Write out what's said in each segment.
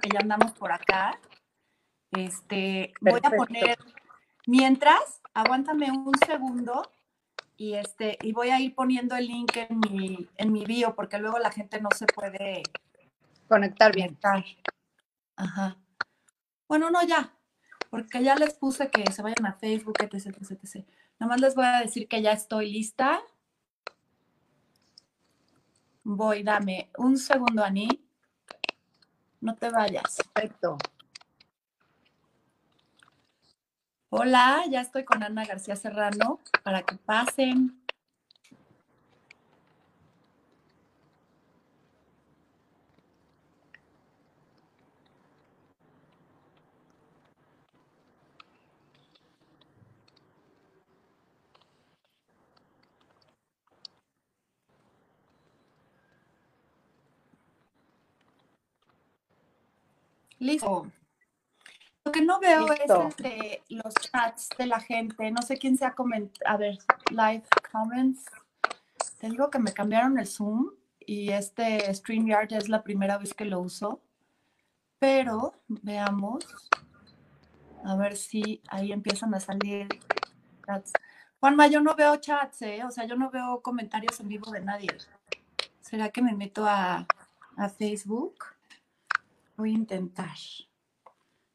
que ya andamos por acá. Este, voy a poner, mientras, aguántame un segundo y este, y voy a ir poniendo el link en mi, en mi bio, porque luego la gente no se puede conectar bien. Ajá. Bueno, no, ya, porque ya les puse que se vayan a Facebook, etc, etc, etc. Nada más les voy a decir que ya estoy lista. Voy, dame un segundo, Ani. No te vayas. Perfecto. Hola, ya estoy con Ana García Serrano para que pasen. Listo. Lo que no veo es este, los chats de la gente. No sé quién se ha comentado. A ver, live comments. Te digo que me cambiaron el Zoom y este StreamYard es la primera vez que lo uso. Pero veamos. A ver si ahí empiezan a salir chats. Juanma, yo no veo chats, ¿eh? O sea, yo no veo comentarios en vivo de nadie. ¿Será que me meto a, a Facebook? Voy a intentar,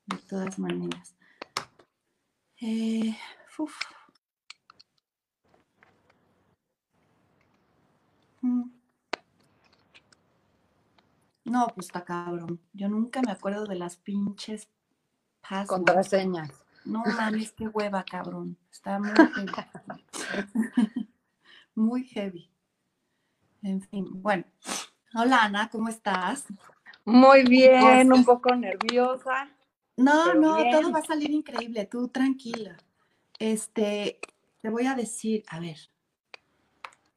de todas maneras. Eh, mm. No, pues está cabrón. Yo nunca me acuerdo de las pinches passwords. Contraseñas. No mames, qué hueva, cabrón. Está muy heavy. muy heavy. En fin, bueno. Hola Ana, ¿cómo estás? Muy bien, un poco nerviosa. No, no, todo va a salir increíble, tú tranquila. Este, te voy a decir, a ver.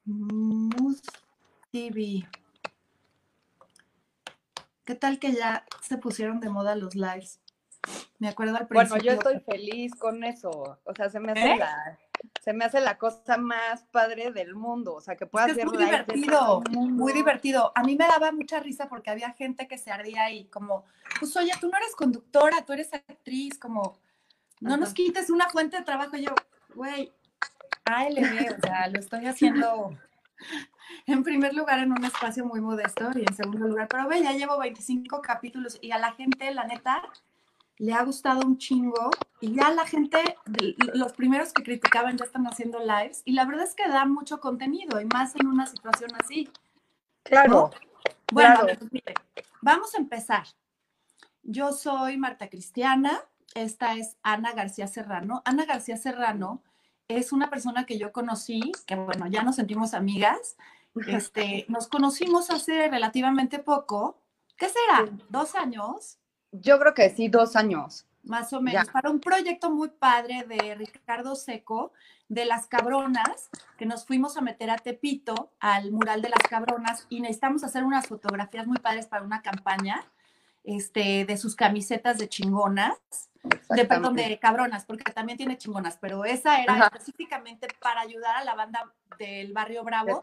Mus TV. ¿Qué tal que ya se pusieron de moda los lives? Me acuerdo al principio. Bueno, yo estoy feliz con eso. O sea, se me hace ¿Eh? la se me hace la cosa más padre del mundo, o sea, que pueda ser muy divertido, muy divertido. A mí me daba mucha risa porque había gente que se ardía y como, pues oye, tú no eres conductora, tú eres actriz, como, no nos quites una fuente de trabajo. yo, güey, ALB, o sea, lo estoy haciendo en primer lugar en un espacio muy modesto y en segundo lugar, pero ve, ya llevo 25 capítulos y a la gente, la neta, le ha gustado un chingo y ya la gente, los primeros que criticaban ya están haciendo lives y la verdad es que da mucho contenido y más en una situación así. Claro. Bueno, mire, vamos a empezar. Yo soy Marta Cristiana, esta es Ana García Serrano. Ana García Serrano es una persona que yo conocí, que bueno, ya nos sentimos amigas. Este, nos conocimos hace relativamente poco. ¿Qué será? ¿Dos años? Yo creo que sí, dos años. Más o menos, para un proyecto muy padre de Ricardo Seco, de las cabronas, que nos fuimos a meter a Tepito, al mural de las cabronas, y necesitamos hacer unas fotografías muy padres para una campaña este, de sus camisetas de chingonas, de, perdón, de cabronas, porque también tiene chingonas, pero esa era específicamente para ayudar a la banda del barrio Bravo,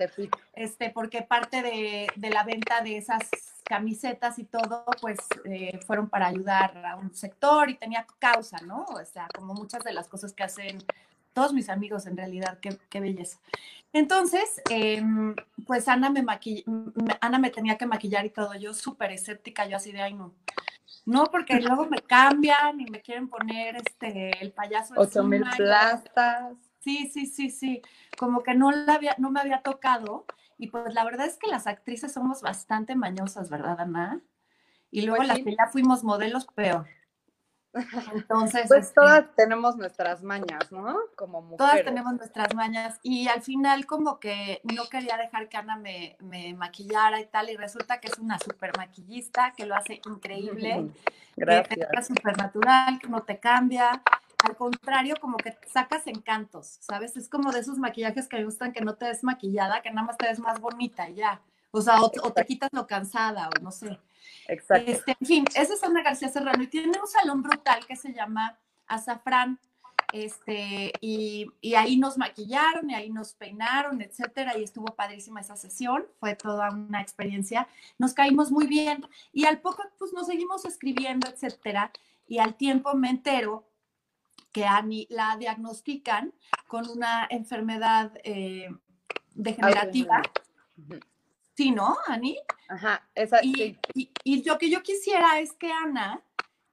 este, porque parte de, de la venta de esas camisetas y todo, pues eh, fueron para ayudar a un sector y tenía causa, ¿no? O sea, como muchas de las cosas que hacen todos mis amigos en realidad, qué, qué belleza. Entonces, em, pues Ana me, Ana me tenía que maquillar y todo, yo súper escéptica, yo así de, ay no, no, porque luego me cambian y me quieren poner este, el payaso. Ocho mil plastas. Sí, sí, sí, sí, como que no, la había, no me había tocado y pues la verdad es que las actrices somos bastante mañosas, ¿verdad, Ana? Y luego pues las que ya fuimos modelos, peor. Entonces. Pues este todas tenemos nuestras mañas, ¿no? Como mujeres. Todas tenemos nuestras mañas. Y al final, como que no quería dejar que Ana me, me maquillara y tal. Y resulta que es una super maquillista, que lo hace increíble. Gracias. Que súper natural, que no te cambia. Al contrario, como que sacas encantos, ¿sabes? Es como de esos maquillajes que me gustan que no te des maquillada, que nada más te ves más bonita y ya. O sea, o, te quitas lo cansada, o no sé. Exacto. Este, en fin, esa es Ana García Serrano y tiene un salón brutal que se llama Azafrán. este, y, y, ahí nos maquillaron y ahí nos peinaron, etcétera, y estuvo padrísima esa sesión, fue toda una experiencia, nos caímos muy bien y al poco pues nos seguimos escribiendo, etcétera, y al tiempo me entero que la diagnostican con una enfermedad eh, degenerativa. Sí, ¿no, Ani? Ajá, esa, y, sí. y, y, lo que yo quisiera es que Ana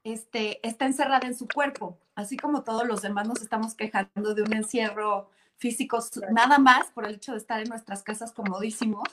este, está encerrada en su cuerpo, así como todos los demás nos estamos quejando de un encierro físico nada más por el hecho de estar en nuestras casas comodísimos.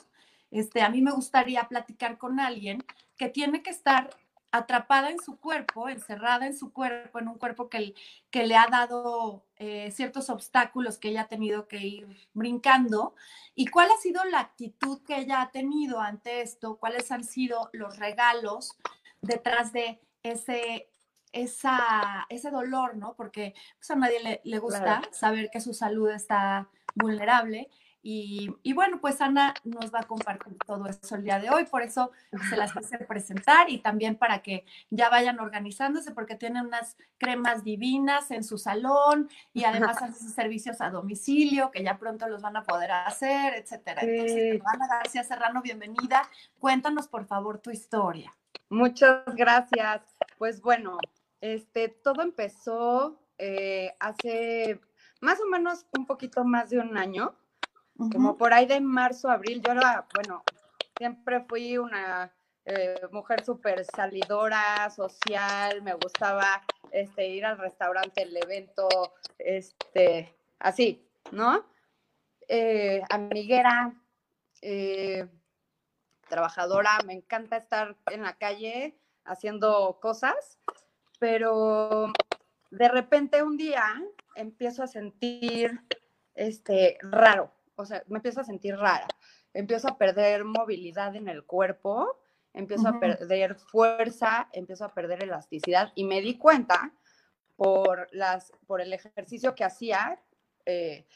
Este, a mí me gustaría platicar con alguien que tiene que estar atrapada en su cuerpo, encerrada en su cuerpo, en un cuerpo que, que le ha dado eh, ciertos obstáculos que ella ha tenido que ir brincando. ¿Y cuál ha sido la actitud que ella ha tenido ante esto? ¿Cuáles han sido los regalos detrás de ese, esa, ese dolor, ¿no? Porque pues, a nadie le, le gusta claro. saber que su salud está vulnerable. Y, y, bueno, pues Ana nos va a compartir todo eso el día de hoy, por eso se las quise presentar y también para que ya vayan organizándose porque tienen unas cremas divinas en su salón y además hacen servicios a domicilio que ya pronto los van a poder hacer, etcétera. Entonces, Ana García Serrano, bienvenida. Cuéntanos por favor tu historia. Muchas gracias. Pues bueno, este, todo empezó eh, hace más o menos un poquito más de un año como por ahí de marzo, abril, yo era, bueno, siempre fui una eh, mujer súper salidora, social, me gustaba este, ir al restaurante, el evento, este, así, ¿no? Eh, amiguera, eh, trabajadora, me encanta estar en la calle haciendo cosas, pero de repente un día empiezo a sentir este raro, o sea, me empiezo a sentir rara, empiezo a perder movilidad en el cuerpo, empiezo uh -huh. a perder fuerza, empiezo a perder elasticidad y me di cuenta por, las, por el ejercicio que hacía. Eh,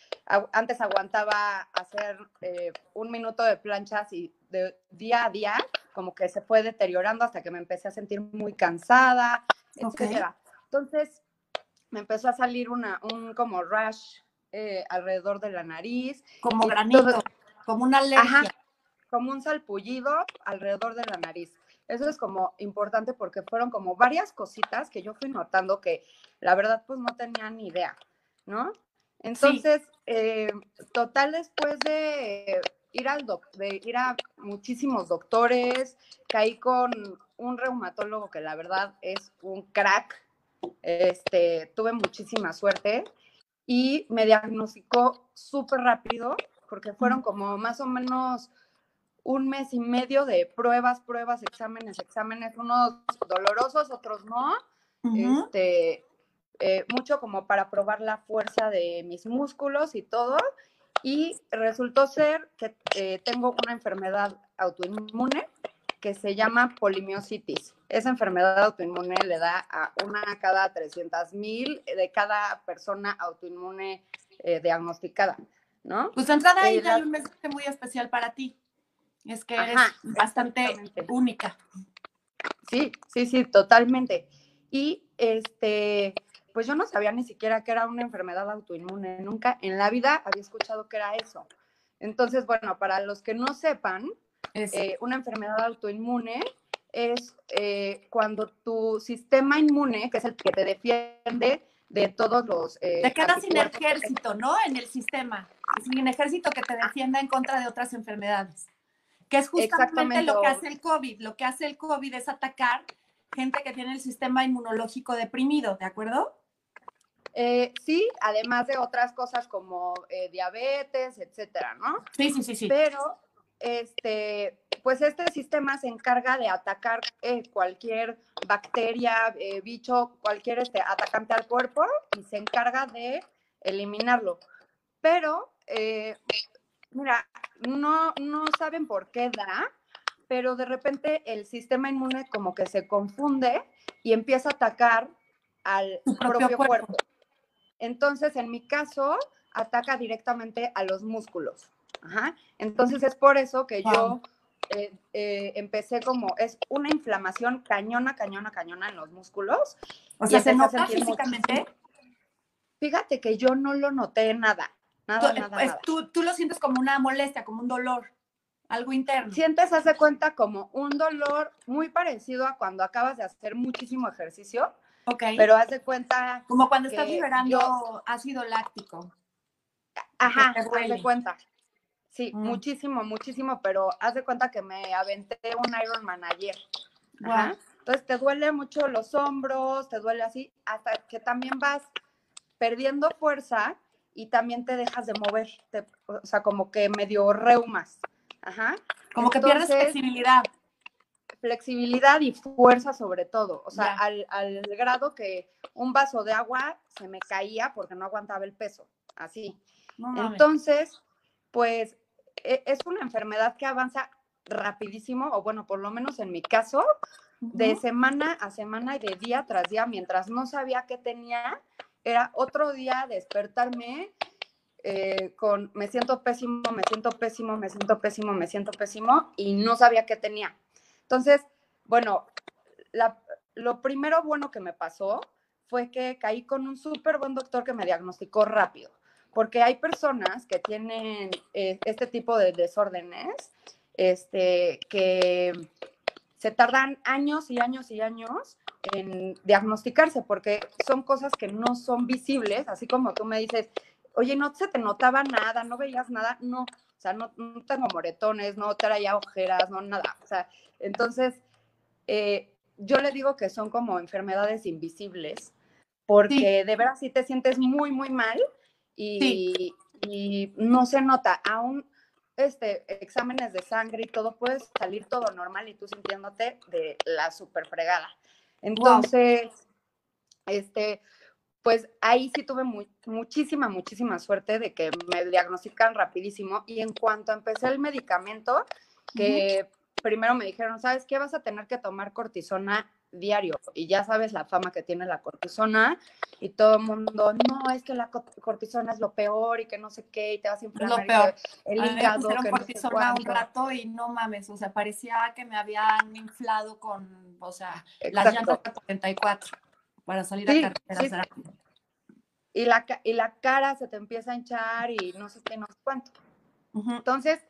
antes aguantaba hacer eh, un minuto de planchas y de día a día como que se fue deteriorando hasta que me empecé a sentir muy cansada, okay. Entonces me empezó a salir una, un como rush eh, alrededor de la nariz. Como granito, todo, como una alergia. Ajá, como un salpullido alrededor de la nariz. Eso es como importante porque fueron como varias cositas que yo fui notando que la verdad pues no tenía ni idea, ¿no? Entonces, sí. eh, total después de ir al doc de ir a muchísimos doctores, caí con un reumatólogo que la verdad es un crack. Este, tuve muchísima suerte y me diagnosticó súper rápido, porque fueron como más o menos un mes y medio de pruebas, pruebas, exámenes, exámenes, unos dolorosos, otros no. Uh -huh. Este, eh, mucho como para probar la fuerza de mis músculos y todo. Y resultó ser que eh, tengo una enfermedad autoinmune que se llama polimiositis. Esa enfermedad autoinmune le da a una cada 300 mil de cada persona autoinmune eh, diagnosticada, ¿no? Pues entrada ahí eh, la... hay un mensaje muy especial para ti. Es que eres Ajá, bastante única. Sí, sí, sí, totalmente. Y este, pues yo no sabía ni siquiera que era una enfermedad autoinmune. Nunca en la vida había escuchado que era eso. Entonces, bueno, para los que no sepan, eh, una enfermedad autoinmune es eh, cuando tu sistema inmune, que es el que te defiende de todos los... Eh, te quedas sin ejército, ¿no? En el sistema. Sin ejército que te defienda en contra de otras enfermedades. Que es justamente lo que hace el COVID. Lo que hace el COVID es atacar gente que tiene el sistema inmunológico deprimido, ¿de acuerdo? Eh, sí, además de otras cosas como eh, diabetes, etcétera, ¿no? Sí, sí, sí, sí. Pero este, pues este sistema se encarga de atacar eh, cualquier bacteria, eh, bicho, cualquier este, atacante al cuerpo y se encarga de eliminarlo. Pero, eh, mira, no, no saben por qué da, pero de repente el sistema inmune como que se confunde y empieza a atacar al propio, propio cuerpo. cuerpo. Entonces, en mi caso, ataca directamente a los músculos. Ajá. Entonces es por eso que yo eh, eh, empecé como, es una inflamación cañona, cañona, cañona en los músculos. O sea, ¿se nota físicamente? fíjate que yo no lo noté nada, nada, tú, nada, pues, nada. Tú, tú, lo sientes como una molestia, como un dolor, algo interno. Sientes, hace cuenta, como un dolor muy parecido a cuando acabas de hacer muchísimo ejercicio, Ok. pero haz de cuenta... como cuando estás liberando yo- ácido láctico. Ajá, haz de cuenta. Sí, Mm. muchísimo, muchísimo, pero haz de cuenta que me aventé un Ironman ayer. Entonces te duele mucho los hombros, te duele así, hasta que también vas perdiendo fuerza y también te dejas de mover, te- o sea, como que medio reumas. Ajá. Como que pierdes flexibilidad. Flexibilidad y fuerza sobre todo, o sea, al, al grado que un vaso de agua se me caía porque no aguantaba el peso, así. No. Entonces, pues es una enfermedad que avanza rapidísimo, o bueno, por lo menos en mi caso, de semana a semana y de día tras día, mientras no sabía qué tenía, era otro día despertarme eh, con me siento pésimo, me siento pésimo, me siento pésimo, me siento pésimo y no sabía qué tenía. Entonces, bueno, la- lo primero bueno que me pasó fue que caí con un súper buen doctor que me diagnosticó rápido, porque hay personas que tienen eh, este tipo de desórdenes, este, que se tardan años y años y años en diagnosticarse, porque son cosas que no son visibles, así como tú me dices, oye, no se te notaba nada, no veías nada, no, o sea, no, no tengo moretones, no traía ojeras, no nada, o sea, entonces, eh, yo le digo que son como enfermedades invisibles, porque de veras sí te sientes muy, muy mal y, y no se nota, aún este, exámenes de sangre y todo, puedes salir todo normal y tú sintiéndote de la super fregada. Entonces, este, pues ahí sí tuve mu- muchísima, muchísima suerte de que me diagnostican rapidísimo y en cuanto empecé el medicamento, que primero me dijeron, ¿sabes qué? Vas a tener que tomar cortisona diario y ya sabes la fama que tiene la cortisona y todo el mundo, no, es que la co- cortisona es lo peor y que no sé qué y te vas a inflamar y peor. el A me que no sé cortisona un cuánto. rato y no mames, o sea, parecía que me habían inflado con, o sea, las Exacto. llantas de 44 para salir Sí, a carretera. sí. Y la, y la cara se te empieza a hinchar y no sé qué, no sé cuánto. Entonces,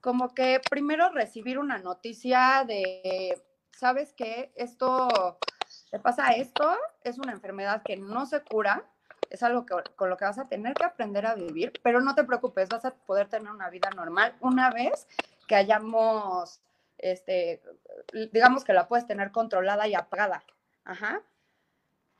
como que primero recibir una noticia de, ¿sabes qué? Esto, te pasa esto, es una enfermedad que no se cura, es algo que, con lo que vas a tener que aprender a vivir, pero no te preocupes, vas a poder tener una vida normal una vez que hayamos, este, digamos que la puedes tener controlada y apagada. Ajá.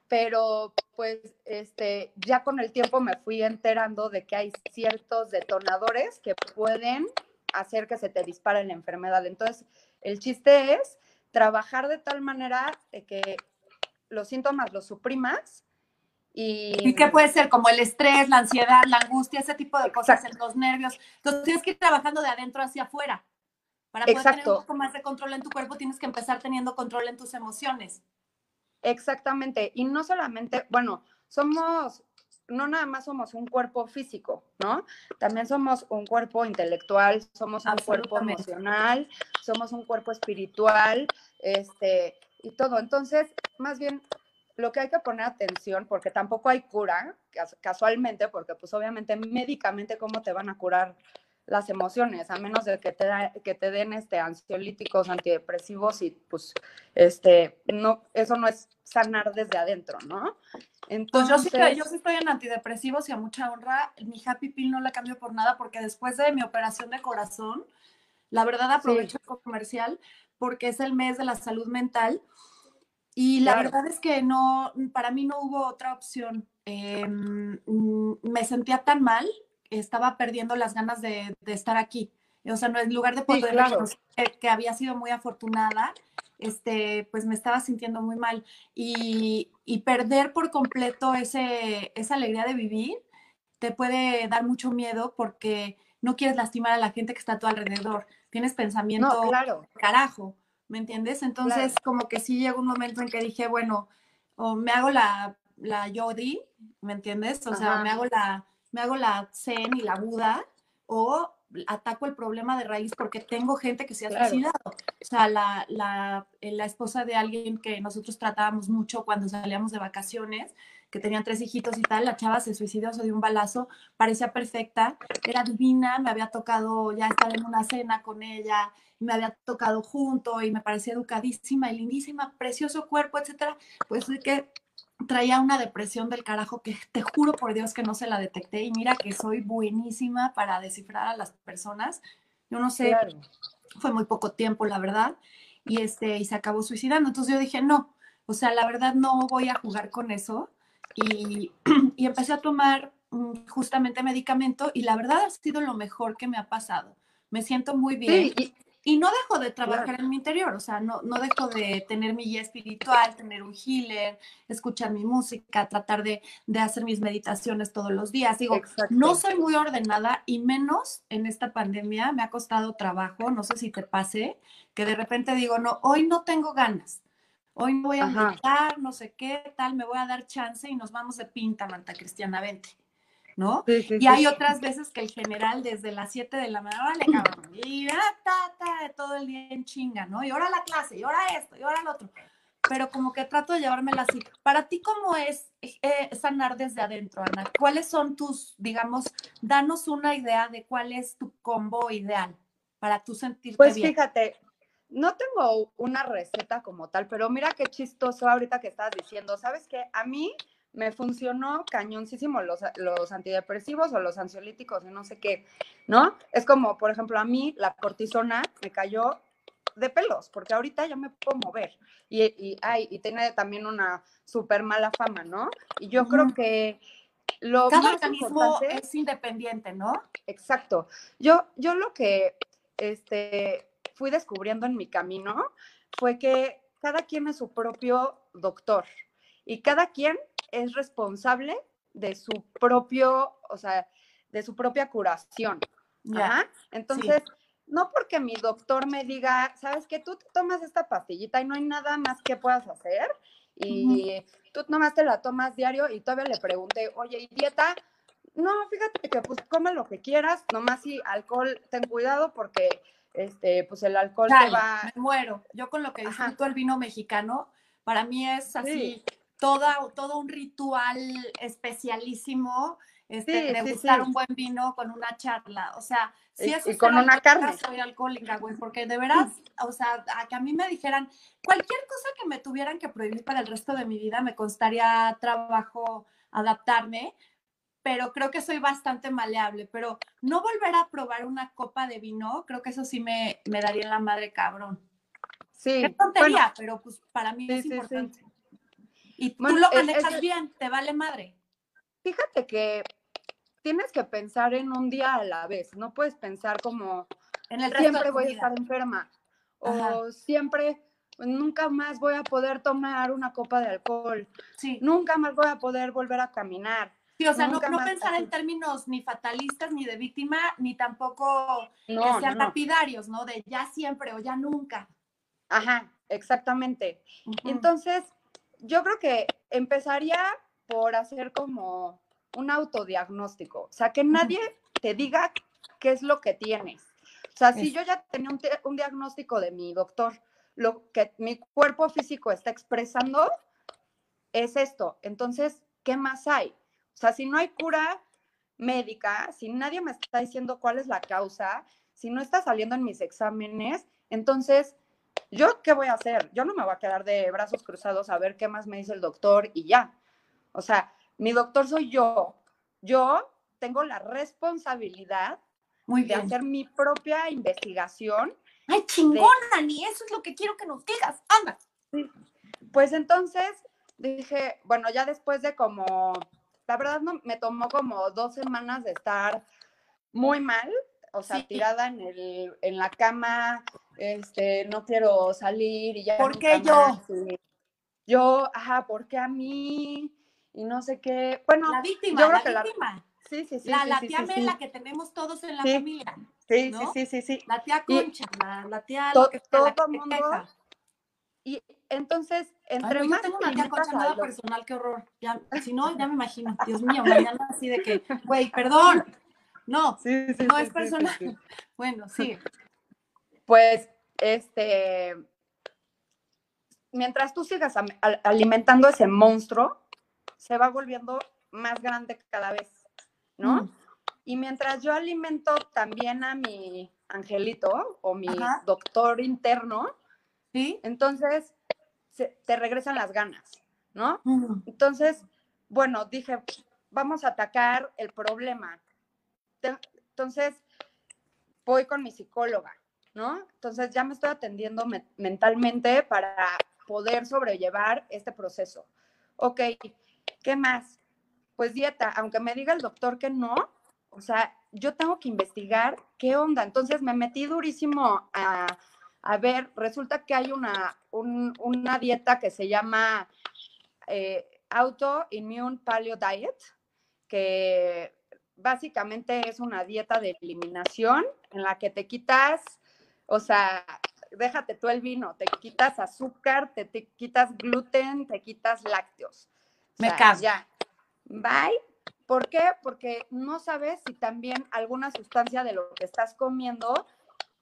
Pero pues este, ya con el tiempo me fui enterando de que hay ciertos detonadores que pueden hacer que se te dispare la enfermedad. Entonces, el chiste es trabajar de tal manera de que los síntomas los suprimas y... ¿Y qué puede ser? Como el estrés, la ansiedad, la angustia, ese tipo de cosas, Exacto. los nervios. Entonces tienes que ir trabajando de adentro hacia afuera. Para poder tener Exacto. un poco más de control en tu cuerpo, tienes que empezar teniendo control en tus emociones. Exactamente. Y no solamente, bueno, somos, no nada más somos un cuerpo físico, ¿no? También somos un cuerpo intelectual, somos un cuerpo emocional, somos un cuerpo espiritual, este, y todo. Entonces, más bien, lo que hay que poner atención, porque tampoco hay cura, cas- casualmente, porque pues obviamente médicamente, ¿cómo te van a curar las emociones? A menos de que te, da- que te den este, ansiolíticos, antidepresivos y pues, este, no, eso no es sanar desde adentro, ¿no? Pues Entonces, yo sí, que- yo sí estoy en antidepresivos y a mucha honra. Mi Happy Pill no la cambio por nada porque después de mi operación de corazón, la verdad aprovecho el comercial porque es el mes de la salud mental y la Claro. verdad es que no, para mí no hubo otra opción. Eh, mm, me sentía tan mal, estaba perdiendo las ganas de, de estar aquí. O sea, no, en lugar de poder claro. reconocer que, había sido muy afortunada, este, pues me estaba sintiendo muy mal. Y, y perder por completo ese, esa alegría de vivir te puede dar mucho miedo porque no quieres lastimar a la gente que está a tu alrededor. Tienes pensamiento no, claro, carajo, ¿me entiendes? Entonces, como que sí llegó un momento en que dije, bueno, o me hago la, la ¿me entiendes? O sea, me hago la, me hago la Zen y la Buda, o ataco el problema de raíz porque tengo gente que se ha suicidado. O sea, la, la, la, esposa de alguien que nosotros tratábamos mucho cuando salíamos de vacaciones, que tenían tres hijitos y tal, la chava se suicidó, se dio un balazo, parecía perfecta, era divina, me había tocado ya estar en una cena con ella, me había tocado junto y me parecía educadísima y lindísima, precioso cuerpo, etcétera. Pues que traía una depresión del carajo que te juro por Dios que no se la detecté y mira que soy buenísima para descifrar a las personas. Yo no sé, fue muy poco tiempo, la verdad, y este y se acabó suicidando. Entonces yo dije, "No, o sea, la verdad no voy a jugar con eso." Y, y empecé a tomar mm, justamente medicamento y la verdad ha sido lo mejor que me ha pasado. Me siento muy bien. Sí, y no dejo de trabajar en mi interior, o sea, no, no dejo de tener mi guía espiritual, tener un healer, escuchar mi música, tratar de, de hacer mis meditaciones todos los días. Digo, no soy muy ordenada y menos en esta pandemia me ha costado trabajo, no sé si te pase, que de repente digo, no, hoy no tengo ganas, hoy no voy a meditar, no sé qué, tal, me voy a dar chance y nos vamos de pinta, Manta Cristiana, vente. ¿No? y hay otras veces que el general desde las 7 de la mañana, vale, cabrón, y ah, ta, ta, todo el día en chinga, ¿no? Y ahora la clase, y ahora esto, y ahora lo otro. Pero como que trato de llevármela así. Para ti, ¿cómo es eh, sanar desde adentro, Ana? ¿Cuáles son tus, digamos, danos una idea de cuál es tu combo ideal para tú sentirte pues bien? Pues fíjate, no tengo una receta como tal, pero mira qué chistoso ahorita que estás diciendo. ¿Sabes qué? A mí me funcionó cañoncísimo los, los antidepresivos o los ansiolíticos y no sé qué, ¿no? Es como, por ejemplo, a mí la cortisona me cayó de pelos, porque ahorita ya me puedo mover y, y, y tiene también una súper mala fama, ¿no? Y yo creo que lo Cada organismo es independiente, ¿no? Exacto. Yo, yo lo que este, fui descubriendo en mi camino fue que cada quien es su propio doctor y cada quien es responsable de su propio, o sea, de su propia curación. ya Entonces, no porque mi doctor me diga, sabes que tú te tomas esta pastillita y no hay nada más que puedas hacer y tú nomás te la tomas diario y todavía le pregunté, oye, ¿y dieta? No, fíjate que pues come lo que quieras, nomás si alcohol, ten cuidado porque este, pues el alcohol te va. Me muero. Yo con lo que disfruto el vino mexicano, para mí es así, todo un ritual especialísimo este, de gustar un buen vino con una charla. O sea, si es con una carne. Soy alcohólica, güey, porque de veras, o sea, a que a mí me dijeran cualquier cosa que me tuvieran que prohibir para el resto de mi vida, me costaría trabajo adaptarme, pero creo que soy bastante maleable. Pero no volver a probar una copa de vino, creo que eso sí me, me daría la madre cabrón. Sí. Qué tontería, pero pues para mí es importante. Y tú lo manejas bien, te vale madre. Fíjate que tienes que pensar en un día a la vez, no puedes pensar como en el siempre voy a estar enferma o siempre nunca más voy a poder tomar una copa de alcohol. Sí. Nunca más voy a poder volver a caminar. Sí, o sea, no, pensar en términos ni fatalistas, ni de víctima, ni tampoco que sean lapidarios, ¿no? De ya siempre o ya nunca. Ajá, exactamente. Entonces, yo creo que empezaría por hacer como un autodiagnóstico, o sea, que nadie te diga qué es lo que tienes. O sea, si yo ya tenía un, diagnóstico de mi doctor, lo que mi cuerpo físico está expresando es esto. Entonces, ¿qué más hay? O sea, si no hay cura médica, si nadie me está diciendo cuál es la causa, si no está saliendo en mis exámenes, entonces ¿Yo qué voy a hacer? Yo no me voy a quedar de brazos cruzados a ver qué más me dice el doctor y ya. O sea, mi doctor soy yo. Yo tengo la responsabilidad de hacer mi propia investigación. ¡Ay, chingona, Ni Eso es lo que quiero que nos digas. Anda. Pues entonces dije, bueno, ya después de como, la verdad no, me tomó como dos semanas de estar muy mal, o sea, tirada en, el, en la cama, este, no quiero salir y ya. ¿Por qué yo? yo, ajá, ¿por qué a mí? Y no sé qué. Bueno, la víctima, la víctima. sí, sí, sí. La, la tía Mela que tenemos todos en la familia. Sí, sí, sí, sí, La tía Concha, la, tía todo el mundo. Y entonces, entre más. Yo tengo una tía Concha nada personal, qué horror. Ya, si no, ya me imagino. Dios mío, mañana así de que, güey, perdón No, no es personal. bueno, sí. Pues, este, mientras tú sigas alimentando ese monstruo, se va volviendo más grande cada vez, ¿no? Mm. Y mientras yo alimento también a mi angelito o mi doctor interno, ¿Sí? entonces te regresan las ganas, ¿no? Entonces, bueno, dije, vamos a atacar el problema. Entonces, voy con mi psicóloga, ¿no? Entonces ya me estoy atendiendo mentalmente para poder sobrellevar este proceso. Ok, ¿qué más? Pues dieta, aunque me diga el doctor que no, o sea, yo tengo que investigar qué onda. Entonces me metí durísimo a, ver, resulta que hay una, una dieta que se llama eh, Autoimmune Paleo Diet, que básicamente es una dieta de eliminación en la que te quitas, o sea, déjate tú el vino, te quitas azúcar, te, quitas gluten, te quitas lácteos. Me cago. Ya. Bye. ¿Por qué? Porque no sabes si también alguna sustancia de lo que estás comiendo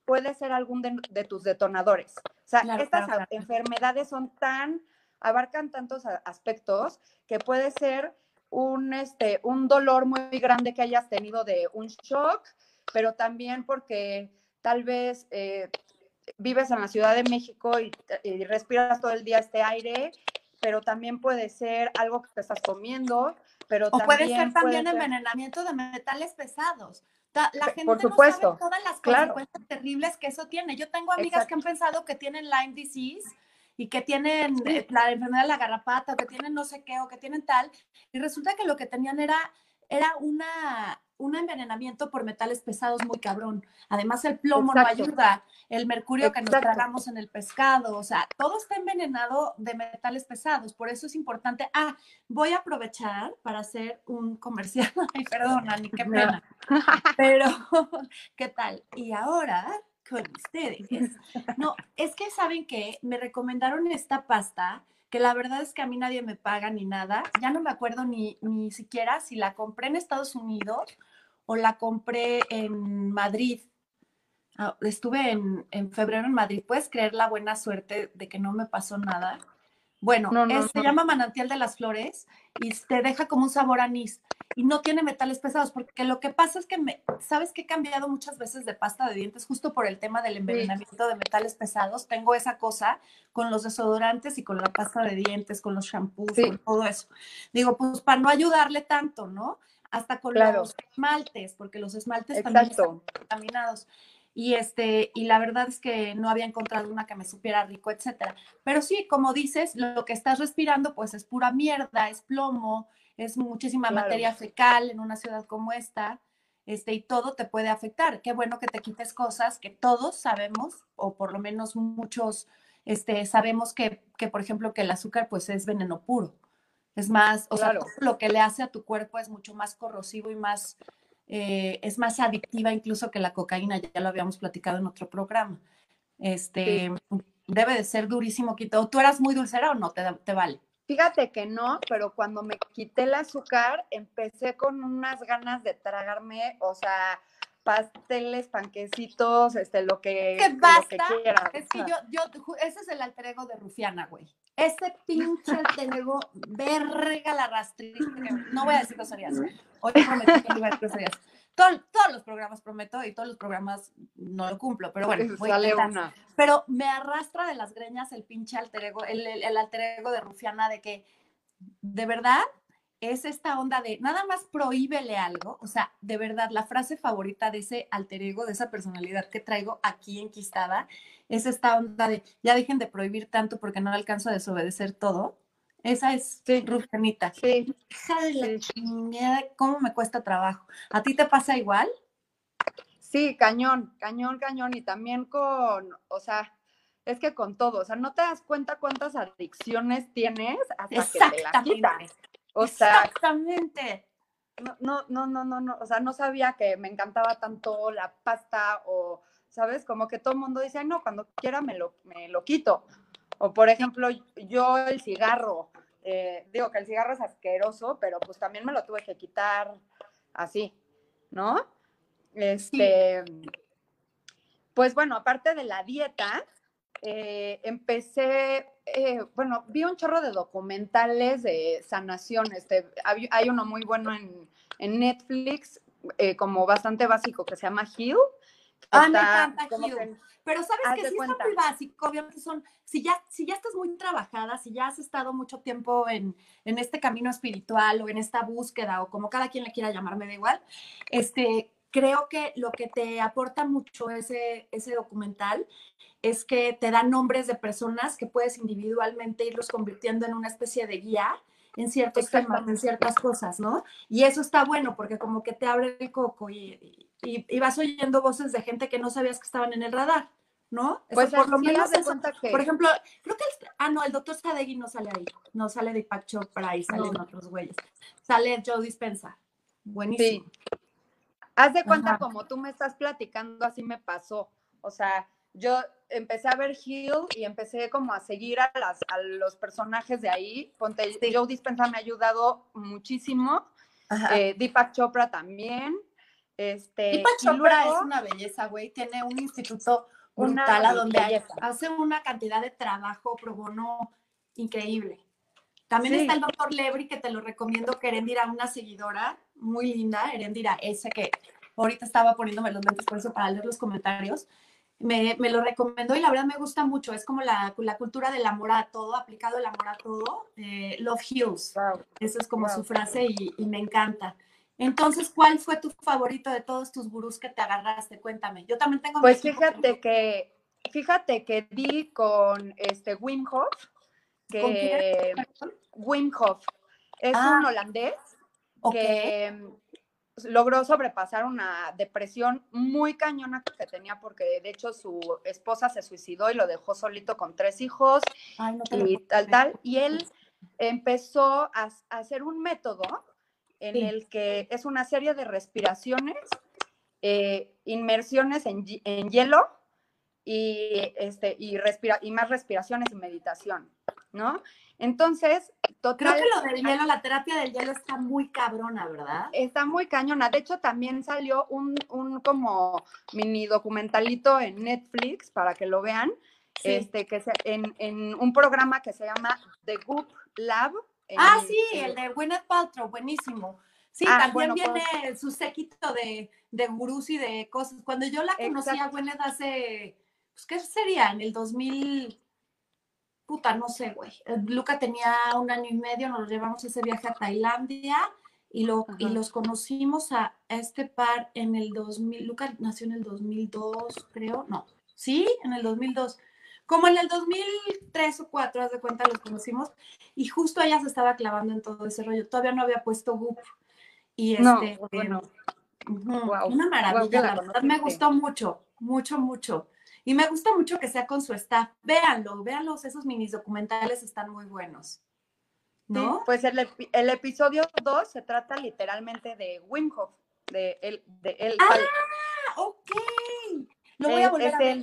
puede ser algún de, tus detonadores. O sea, estas enfermedades son tan, abarcan tantos aspectos que puede ser un, este, un dolor muy grande que hayas tenido de un shock, pero también porque tal vez eh, vives en la Ciudad de México y, respiras todo el día este aire, pero también puede ser algo que te estás comiendo, pero o puede ser también envenenamiento de metales pesados. La gente no sabe todas las consecuencias terribles que eso tiene. Yo tengo amigas que han pensado que tienen Lyme disease y que tienen eh, la enfermedad de la garrapata, o que tienen no sé qué, o que tienen tal, y resulta que lo que tenían era, era una, un envenenamiento por metales pesados muy cabrón. Además, el plomo no ayuda, el mercurio que nos tragamos en el pescado, o sea, todo está envenenado de metales pesados. Por eso es importante. Ah, voy a aprovechar para hacer un comercial. Ay, perdona, ni qué pena. Pero, ¿qué tal? Y ahora con ustedes. No, es que saben que me recomendaron esta pasta que la verdad es que a mí nadie me paga ni nada. Ya no me acuerdo ni, ni siquiera si la compré en Estados Unidos o la compré en Madrid. Ah, estuve en, en, febrero en Madrid. ¿Puedes creer la buena suerte de que no me pasó nada? Bueno, se llama manantial de las flores y te deja como un sabor anís y no tiene metales pesados, porque lo que pasa es que, me, ¿sabes que he cambiado muchas veces de pasta de dientes justo por el tema del envenenamiento de metales pesados? Tengo esa cosa con los desodorantes y con la pasta de dientes, con los shampoos, con todo eso. Digo, pues para no ayudarle tanto, ¿no? Hasta con los esmaltes, porque los esmaltes también están contaminados y este y la verdad es que no había encontrado una que me supiera rico, etcétera. Pero sí, como dices, lo que estás respirando pues es pura mierda, es plomo, es muchísima materia fecal en una ciudad como esta. Este, y todo te puede afectar. Qué bueno que te quites cosas que todos sabemos, o por lo menos muchos este, sabemos que, que, por ejemplo, que el azúcar pues es veneno puro. Es más, o sea, lo que le hace a tu cuerpo es mucho más corrosivo y más eh, es más adictiva incluso que la cocaína, ya lo habíamos platicado en otro programa. Este, debe de ser durísimo quito. ¿Tú eras muy dulcera o no? ¿Te, te vale? Fíjate que no, pero cuando me quité el azúcar, empecé con unas ganas de tragarme, o sea, pasteles, panquecitos, este, lo que, ¿Qué basta? Es que yo, yo, ese es el alter ego de Rufiana, güey. Ese pinche alter ego, verga la rastrita. No voy a decir groserías. Hoy prometí que no iba a decir groserías. todos los programas prometo y todos los programas no lo cumplo, pero bueno, voy a una. Pero me arrastra de las greñas el pinche alter ego, el, el, el alter ego de Rufiana de que, de verdad, es esta onda de nada más prohíbele algo, o sea, de verdad, la frase favorita de ese alter ego, de esa personalidad que traigo aquí enquistada, es esta onda de ya dejen de prohibir tanto porque no alcanzo a desobedecer todo. Esa es sí. Sí. Hija de la chingada, cómo me cuesta trabajo. ¿A ti te pasa igual? Sí, cañón, cañón, cañón. Y también con, o sea, es que con todo, o sea, no te das cuenta cuántas adicciones tienes hasta que te la quitas. O sea, Exactamente. No, no, no, no, no, o sea, no sabía que me encantaba tanto la pasta o, ¿sabes? Como que todo el mundo dice, no, cuando quiera me lo, me lo quito. O, por ejemplo, yo el cigarro, eh, digo que el cigarro es asqueroso, pero pues también me lo tuve que quitar así, ¿no? Este, pues bueno, aparte de la dieta, eh, empecé, eh, bueno, vi un chorro de documentales de sanación. Este, hay, uno muy bueno en, Netflix, eh, como bastante básico, que se llama Heal. Ah, me encanta Heal. Pero sabes que sí está muy básico, obviamente son, si ya, si ya estás muy trabajada, si ya has estado mucho tiempo en, en este camino espiritual o en esta búsqueda o como cada quien le quiera llamar, me da igual, este, creo que lo que te aporta mucho ese, ese documental es que te da nombres de personas que puedes individualmente irlos convirtiendo en una especie de guía en ciertos temas, en ciertas cosas, ¿no? Y eso está bueno porque como que te abre el coco y, y, vas oyendo voces de gente que no sabías que estaban en el radar, ¿no? Pues por lo menos cuenta que... Por ejemplo, creo que el, ah, no, el doctor Sadegui no sale ahí, no sale de Pacho para ahí, salen otros güeyes. Sale Joe Dispensa. Buenísimo. Sí. Haz de cuenta como tú me estás platicando, así me pasó. O sea, yo empecé a ver Hill y empecé como a seguir a, las, a los personajes de ahí. Ponte, Joe Dispenza me ha ayudado muchísimo. Eh, Deepak Chopra también. Este, Deepak Chopra es una belleza, güey. Tiene un instituto brutal a donde hace una cantidad de trabajo pro bono increíble. También está el doctor Lebri, que te lo recomiendo, que Erendira, una seguidora muy linda, Erendira, ese que ahorita estaba poniéndome los lentes por eso para leer los comentarios. Me, me, lo recomendó y la verdad me gusta mucho. Es como la, la cultura del amor a todo, aplicado el amor a todo. Eh, love heals. Esa es como su frase y, y, me encanta. Entonces, ¿cuál fue tu favorito de todos tus gurús que te agarraste? Cuéntame. Yo también tengo. Pues fíjate que, fíjate que di con este Wim Hof que Wim Hof es un ah. holandés que logró sobrepasar una depresión muy cañona que tenía porque de hecho su esposa se suicidó y lo dejó solito con tres hijos y tal, tal. Y él empezó a, hacer un método en el que es una serie de respiraciones, eh, inmersiones en, en, hielo y, este, y, respira, y más respiraciones y meditación. ¿No? Entonces, total. Creo que lo del hielo, la terapia del hielo está muy cabrona, ¿verdad? Está muy cañona. De hecho, también salió un, un como mini documentalito en Netflix para que lo vean. Este, que se, en, en, un programa que se llama The Goop Lab. ah, sí, el de Gwyneth Paltrow, buenísimo. Sí, ah, también viene pues su séquito de, de gurús y de cosas. Cuando yo la conocí a Gwyneth hace, pues, ¿qué sería? En el 2000 puta, no sé, güey. Eh, Luca tenía un año y medio, nos llevamos ese viaje a Tailandia y, lo, y los conocimos a este par en el 2000. Luca nació en el 2002, creo, no, sí, en el 2002. Como en el 2003 o 4, haz de cuenta, los conocimos y justo ella se estaba clavando en todo ese rollo. Todavía no había puesto Goop. Y este, bueno, una maravilla, la verdad me gustó mucho, mucho, mucho. Y me gusta mucho que sea con su staff. Véanlo, véanlos, esos mini documentales están muy buenos. ¿No? pues el, el, episodio 2 se trata literalmente de Wim Hof, de él. De él ah, ok. Lo voy a volver es a ver.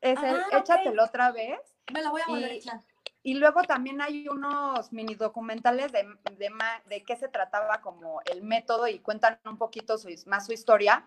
es el, ah, échatelo otra vez. Me lo voy a volver a echar. Y luego también hay unos mini documentales de, de, de, qué se trataba como el método y cuentan un poquito su, más su historia,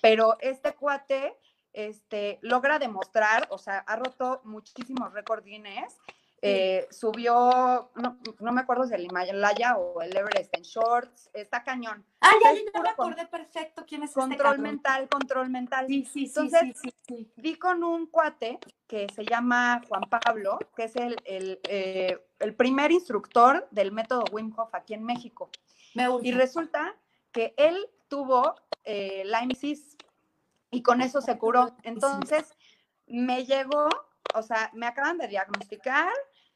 pero este cuate este, logra demostrar, o sea, ha roto muchísimos récords Guinness. Eh, subió, no, me acuerdo si el Himalaya o el Everest en shorts, está cañón. Ah, ya, ya me acordé perfecto quién es este Control mental, control mental. Sí, sí, sí, Entonces, sí, sí, Vi con un cuate que se llama Juan Pablo, que es el, el, eh, el primer instructor del método Wim Hof aquí en México. Me y resulta que él tuvo eh, Lyme y con eso se curó. Entonces, me llegó, o sea, me acaban de diagnosticar,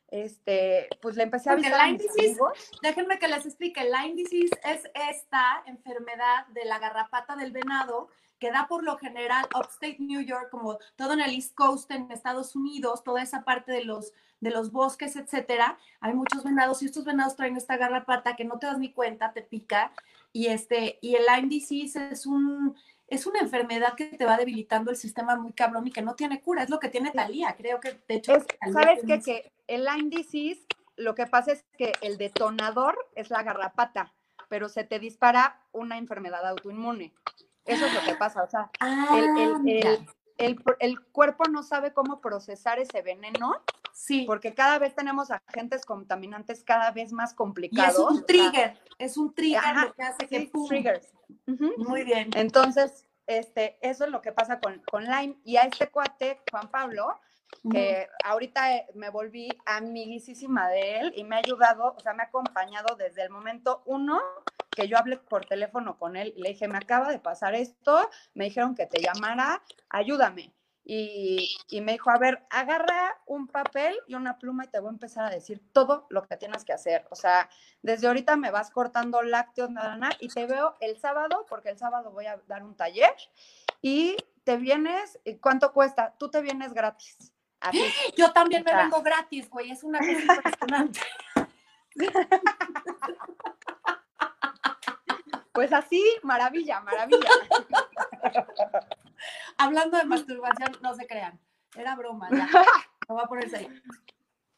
este, pues le empecé a avisar a mis Déjenme que les explique, Lyme disease es esta enfermedad de la garrapata del venado que da por lo general upstate New York, como todo en el East Coast en Estados Unidos, toda esa parte de los, de los bosques, etcétera. Hay muchos venados y estos venados traen esta garrapata que no te das ni cuenta, te pica. Y, este, y el Lyme disease es un, es una enfermedad que te va debilitando el sistema muy cabrón y que no tiene cura. Es lo que tiene Talía, creo que de hecho. ¿Sabes qué? Que el Lyme disease, lo que pasa es que el detonador es la garrapata, pero se te dispara una enfermedad autoinmune. Eso es lo que pasa, o sea, el, el, cuerpo no sabe cómo procesar ese veneno. Sí. Porque cada vez tenemos agentes contaminantes cada vez más complicados. es un trigger, es un trigger lo que hace que... triggers. Muy bien. Entonces, este, eso es lo que pasa con, con Lyme. Y a este cuate, Juan Pablo, que ahorita eh, me volví amiguísima de él y me ha ayudado, o sea, me ha acompañado desde el momento uno que yo hablé por teléfono con él y le dije, me acaba de pasar esto, me dijeron que te llamara, ayúdame. Y, y, me dijo, a ver, agarra un papel y una pluma y te voy a empezar a decir todo lo que tienes que hacer. O sea, desde ahorita me vas cortando lácteos, nada, nada, y te veo el sábado, porque el sábado voy a dar un taller, y te vienes, ¿cuánto cuesta? Tú te vienes gratis. Yo también me vengo gratis, güey, es una cosa impresionante. Pues así, maravilla, maravilla. Hablando de masturbación, no se crean. Era broma, ya. Me voy a poner serio.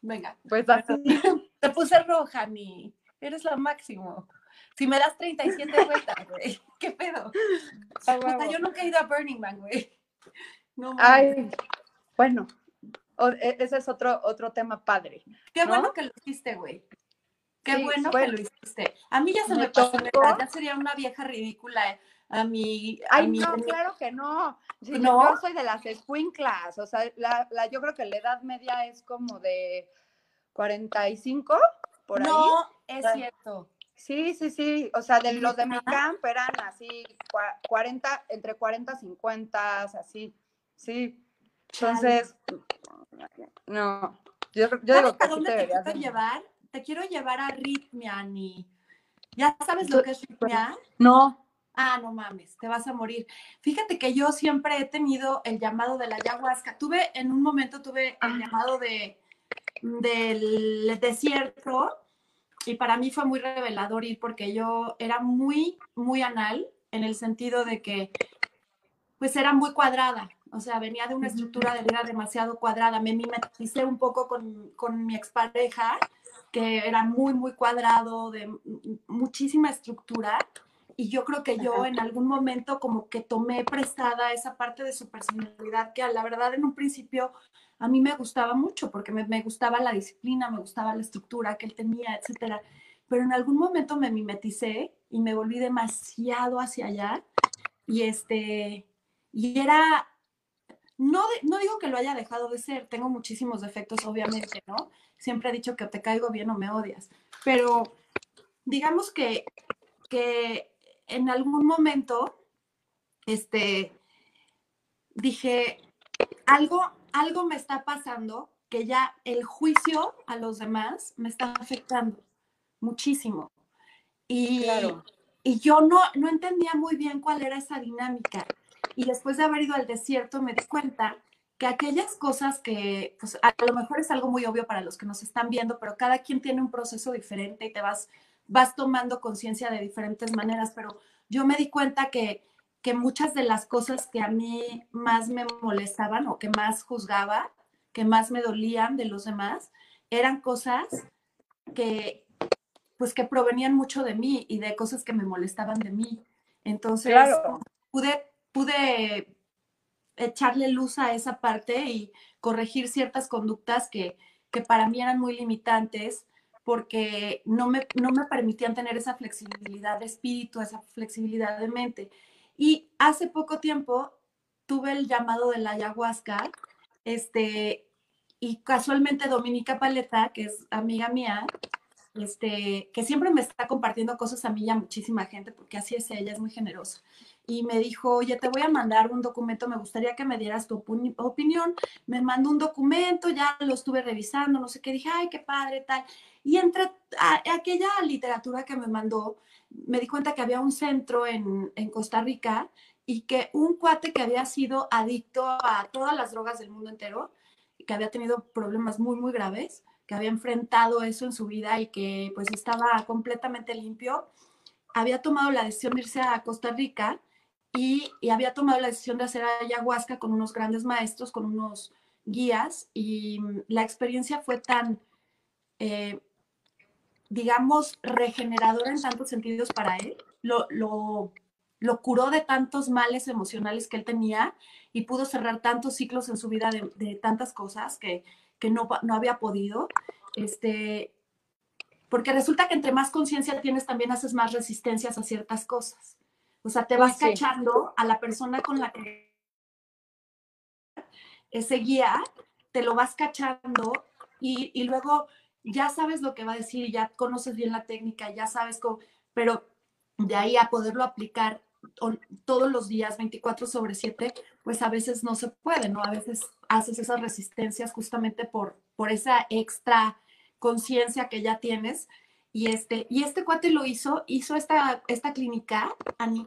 Venga. Pues así. Te puse roja, ni. Eres lo máximo. Si me das 37 vueltas, güey. ¿Qué pedo? O sea, yo nunca he ido a Burning Man, güey. No, Ay, bueno, e, ese es otro, otro tema padre. Qué bueno que lo hiciste, güey. Qué bueno, que lo hiciste. A mí ya se me, pasó, ya sería una vieja ridícula. Eh, a mí. Ay, no, claro que no. no. Yo soy de las escuinclas. O sea, la, la, yo creo que la edad media es como de 45, por ahí. No, es cierto. Sí, sí, sí. O sea, de los de mi camp eran así, 40, entre 40 y 50, así. Sí. Entonces, no. Yo, yo digo que dónde te, quiero llevar? Te quiero llevar a Ritmiani. ¿Ya sabes lo que es Ritmia? No. Ah, no mames, te vas a morir. Fíjate que yo siempre he tenido el llamado de la ayahuasca. Tuve, en un momento tuve el ah. llamado de del desierto y para mí fue muy revelador ir porque yo era muy, muy anal en el sentido de que pues era muy cuadrada. O sea, venía de una estructura de vida demasiado cuadrada. Me mimeticé un poco con, con mi expareja, que era muy, muy cuadrado, de muchísima estructura. Y yo creo que yo en algún momento como que tomé prestada esa parte de su personalidad que a la verdad en un principio a mí me gustaba mucho porque me, me gustaba la disciplina, me gustaba la estructura que él tenía, etcétera. Pero en algún momento me mimeticé y me volví demasiado hacia allá. Y este, y era no, no digo que lo haya dejado de ser, tengo muchísimos defectos, obviamente, ¿no? Siempre he dicho que te caigo bien o me odias, pero digamos que, que en algún momento, este, dije, algo, algo me está pasando que ya el juicio a los demás me está afectando muchísimo. Y, y yo no, no entendía muy bien cuál era esa dinámica. Y después de haber ido al desierto me di cuenta que aquellas cosas que, pues a lo mejor es algo muy obvio para los que nos están viendo, pero cada quien tiene un proceso diferente y te vas, vas tomando conciencia de diferentes maneras, pero yo me di cuenta que, que muchas de las cosas que a mí más me molestaban o que más juzgaba, que más me dolían de los demás, eran cosas que, pues que provenían mucho de mí y de cosas que me molestaban de mí. Entonces, pude pude echarle luz a esa parte y corregir ciertas conductas que, para mí eran muy limitantes porque no me, no me permitían tener esa flexibilidad de espíritu, esa flexibilidad de mente. Y hace poco tiempo tuve el llamado de la ayahuasca, este, y casualmente Dominica Paleta, que es amiga mía, este, que siempre me está compartiendo cosas a mí y a muchísima gente, porque así es ella, es muy generosa y me dijo, oye, te voy a mandar un documento, me gustaría que me dieras tu opinión. Me mandó un documento, ya lo estuve revisando, no sé qué, dije, ay, qué padre, tal. Y entre aquella literatura que me mandó, me di cuenta que había un centro en, en Costa Rica y que un cuate que había sido adicto a todas las drogas del mundo entero, que había tenido problemas muy, muy graves, que había enfrentado eso en su vida y que pues estaba completamente limpio, había tomado la decisión de irse a Costa Rica y, había tomado la decisión de hacer ayahuasca con unos grandes maestros, con unos guías, y mm, la experiencia fue tan, eh, digamos, regeneradora en tantos sentidos para él. Lo, lo, lo curó de tantos males emocionales que él tenía y pudo cerrar tantos ciclos en su vida de, tantas cosas que, no, no, había podido. Este, porque resulta que entre más conciencia tienes, también haces más resistencias a ciertas cosas. O sea, te vas cachando a la persona con la que ese guía, te lo vas cachando y, y luego ya sabes lo que va a decir, ya conoces bien la técnica, ya sabes cómo, pero de ahí a poderlo aplicar todos los días, 24 sobre 7, pues a veces no se puede, ¿no? A veces haces esas resistencias justamente por, por esa extra conciencia que ya tienes. Y este, y este cuate lo hizo, hizo esta, esta clínica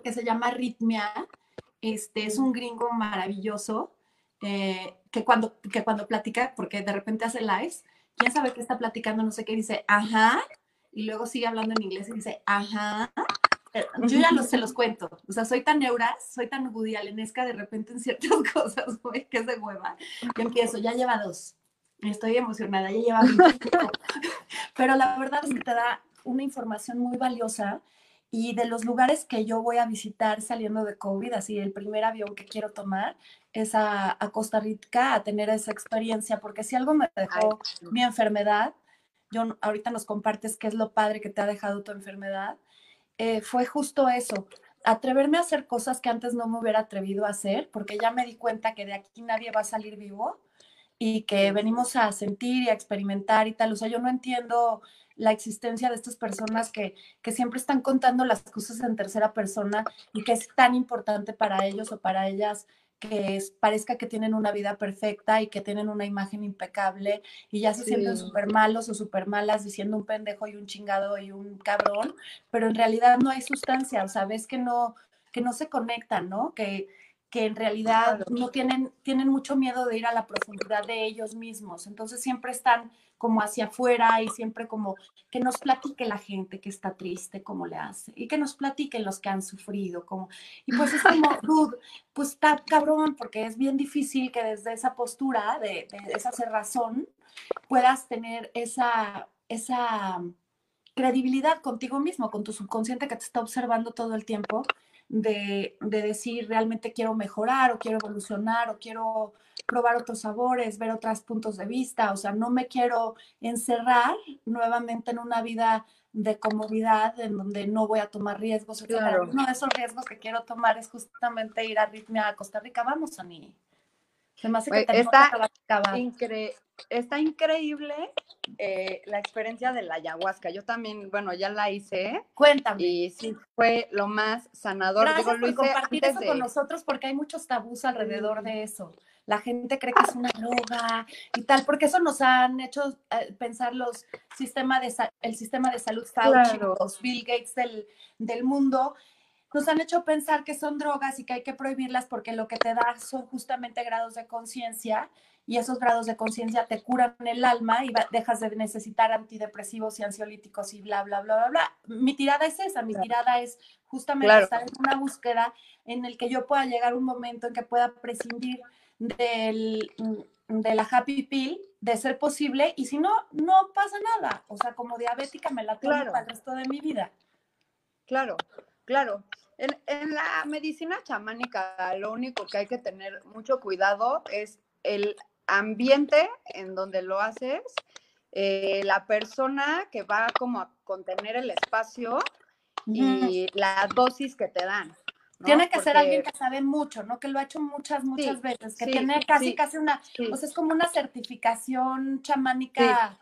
que se llama Ritmia. Este es un gringo maravilloso eh, que, cuando, que cuando platica, porque de repente hace lives, quién sabe qué está platicando, no sé qué, dice, ajá, y luego sigue hablando en inglés y dice, ajá, eh, yo ya se los cuento. O sea, soy tan neura, soy tan budialenesca de repente en ciertas cosas, güey, que es de hueva. Que empiezo, ya lleva dos. Estoy emocionada, ya lleva Pero la verdad es que te da una información muy valiosa y de los lugares que yo voy a visitar saliendo de COVID, así el primer avión que quiero tomar es a, Costa Rica a tener esa experiencia, porque si algo me dejó mi enfermedad, yo ahorita nos compartes qué es lo padre que te ha dejado tu enfermedad, eh, fue justo eso, atreverme a hacer cosas que antes no me hubiera atrevido a hacer, porque ya me di cuenta que de aquí nadie va a salir vivo y que venimos a sentir y a experimentar y tal. O sea, yo no entiendo la existencia de estas personas que, que siempre están contando las cosas en tercera persona y que es tan importante para ellos o para ellas que parezca que tienen una vida perfecta y que tienen una imagen impecable y ya se sienten súper malos o súper malas diciendo un pendejo y un chingado y un cabrón, pero en realidad no hay sustancia, o sea, ves que no, que no se conectan, ¿no? Que, que en realidad no tienen, tienen mucho miedo de ir a la profundidad de ellos mismos. Entonces siempre están como hacia afuera y siempre como que nos platique la gente que está triste, cómo le hace, y que nos platiquen los que han sufrido, como, y pues es como, dude, pues está cabrón, porque es bien difícil que desde esa postura, de, de esa cerrazón, puedas tener esa, esa credibilidad contigo mismo, con tu subconsciente que te está observando todo el tiempo de, decir realmente quiero mejorar o quiero evolucionar o quiero probar otros sabores, ver otros puntos de vista, o sea, no me quiero encerrar nuevamente en una vida de comodidad en donde no voy a tomar riesgos. Claro. Uno de esos riesgos que quiero tomar es justamente ir a Ritmia a Costa Rica. Vamos, Ani. Se me hace que está, está increíble eh, la experiencia de la ayahuasca. Yo también, bueno, ya la hice. Cuéntame. Y sí, fue lo más sanador. Gracias por compartir eso con nosotros porque hay muchos tabús alrededor de eso. La gente cree que es una droga y tal, porque eso nos han hecho eh, pensar los sistema de el sistema de salud Fauci, los Bill Gates del, del mundo, nos han hecho pensar que son drogas y que hay que prohibirlas porque lo que te da son justamente grados de conciencia y esos grados de conciencia te curan el alma y dejas de necesitar antidepresivos y ansiolíticos y bla, bla, bla, bla, bla. Mi tirada es esa, mi tirada es justamente estar en una búsqueda en el que yo pueda llegar un momento en que pueda prescindir del, de la happy pill de ser posible y si no, no pasa nada. O sea, como diabética me la tomo para el resto de mi vida. Claro, claro. En, la medicina chamánica lo único que hay que tener mucho cuidado es el ambiente en donde lo haces, eh, la persona que va como a contener el espacio y la dosis que te dan. Tiene que ser alguien que sabe mucho, ¿no? Que lo ha hecho muchas, muchas veces, que tiene casi, casi una, o sea, es como una certificación chamánica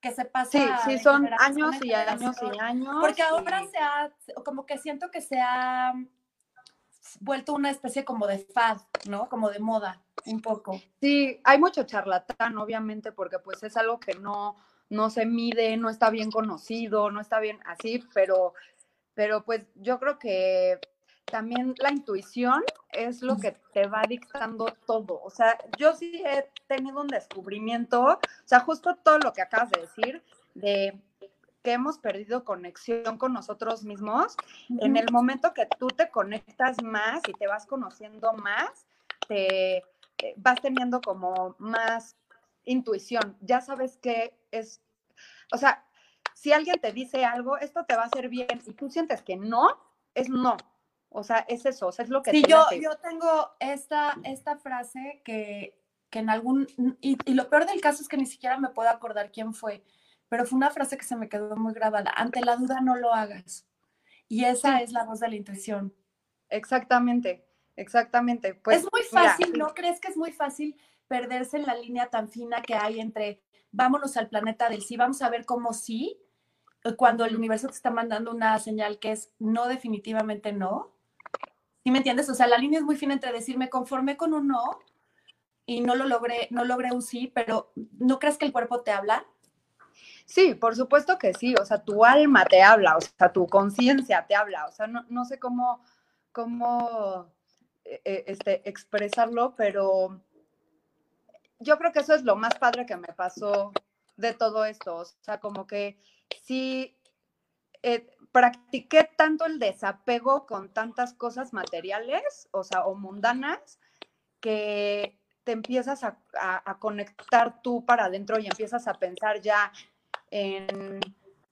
que se pasa. Sí, sí, son años y años y años. Porque ahora se ha, como que siento que se ha vuelto una especie como de fad, ¿no? Como de moda, un poco. Sí, hay mucho charlatán, obviamente, porque pues es algo que no, no se mide, no está bien conocido, no está bien así, pero, pero pues yo creo que también la intuición es lo que te va dictando todo. O sea, yo sí he tenido un descubrimiento, o sea, justo todo lo que acabas de decir, de que hemos perdido conexión con nosotros mismos, en el momento que tú te conectas más y te vas conociendo más, te eh, vas teniendo como más intuición. Ya sabes que es, o sea, si alguien te dice algo, esto te va a hacer bien y tú sientes que no, es no. O sea, es eso, o sea, es lo que sí, yo, yo tengo esta, esta frase que, que en algún, y, y, lo peor del caso es que ni siquiera me puedo acordar quién fue, pero fue una frase que se me quedó muy grabada. Ante la duda no lo hagas. Y esa es la voz de la intuición. Exactamente, exactamente. Pues, es muy fácil, ¿no crees que es muy fácil perderse en la línea tan fina que hay entre vámonos al planeta del sí, vamos a ver cómo sí, cuando el universo te está mandando una señal que es no, definitivamente no. ¿Sí me entiendes? O sea, la línea es muy fina entre decir me conformé con un no y no lo logré, no logré un sí, pero ¿no crees que el cuerpo te habla? Sí, por supuesto que sí, o sea, tu alma te habla, o sea, tu conciencia te habla, o sea, no, no sé cómo, cómo eh, eh, este, expresarlo, pero yo creo que eso es lo más padre que me pasó de todo esto, o sea, como que sí eh, practiqué tanto el desapego con tantas cosas materiales, o sea, o mundanas, que te empiezas a, conectar tú para adentro y empiezas a pensar ya en,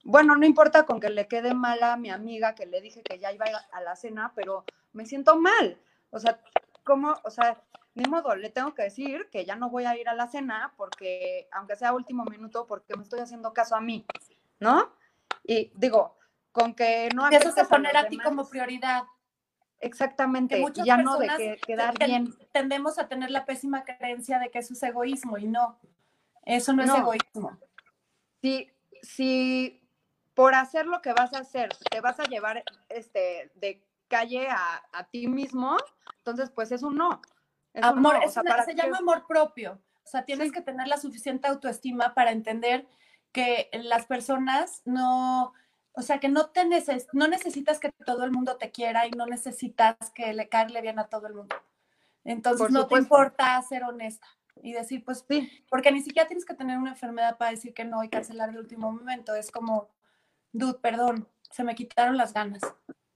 bueno, no importa con que le quede mala a mi amiga que le dije que ya iba a la cena, pero me siento mal. O sea, ¿cómo? O sea, ni modo, le tengo que decir que ya no voy a ir a la cena porque, aunque sea último minuto, porque me estoy haciendo caso a mí, ¿no? Y digo, con que no Empiezas a poner a, ti como prioridad. Exactamente, ya no de que quedar bien. Tendemos a tener la pésima creencia de que eso es egoísmo y no, eso no, es egoísmo. Si, si por hacer lo que vas a hacer te vas a llevar este, de calle a, a ti mismo, entonces pues es un no. amor, se llama amor propio. O sea, tienes que tener la suficiente autoestima para entender que las personas no, o sea, que no, te no necesitas que todo el mundo te quiera y no necesitas que le caerle bien a todo el mundo. Entonces, no te importa ser honesta y decir, pues, sí. porque ni siquiera tienes que tener una enfermedad para decir que no y cancelar de último momento. Es como, dude, perdón, se me quitaron las ganas.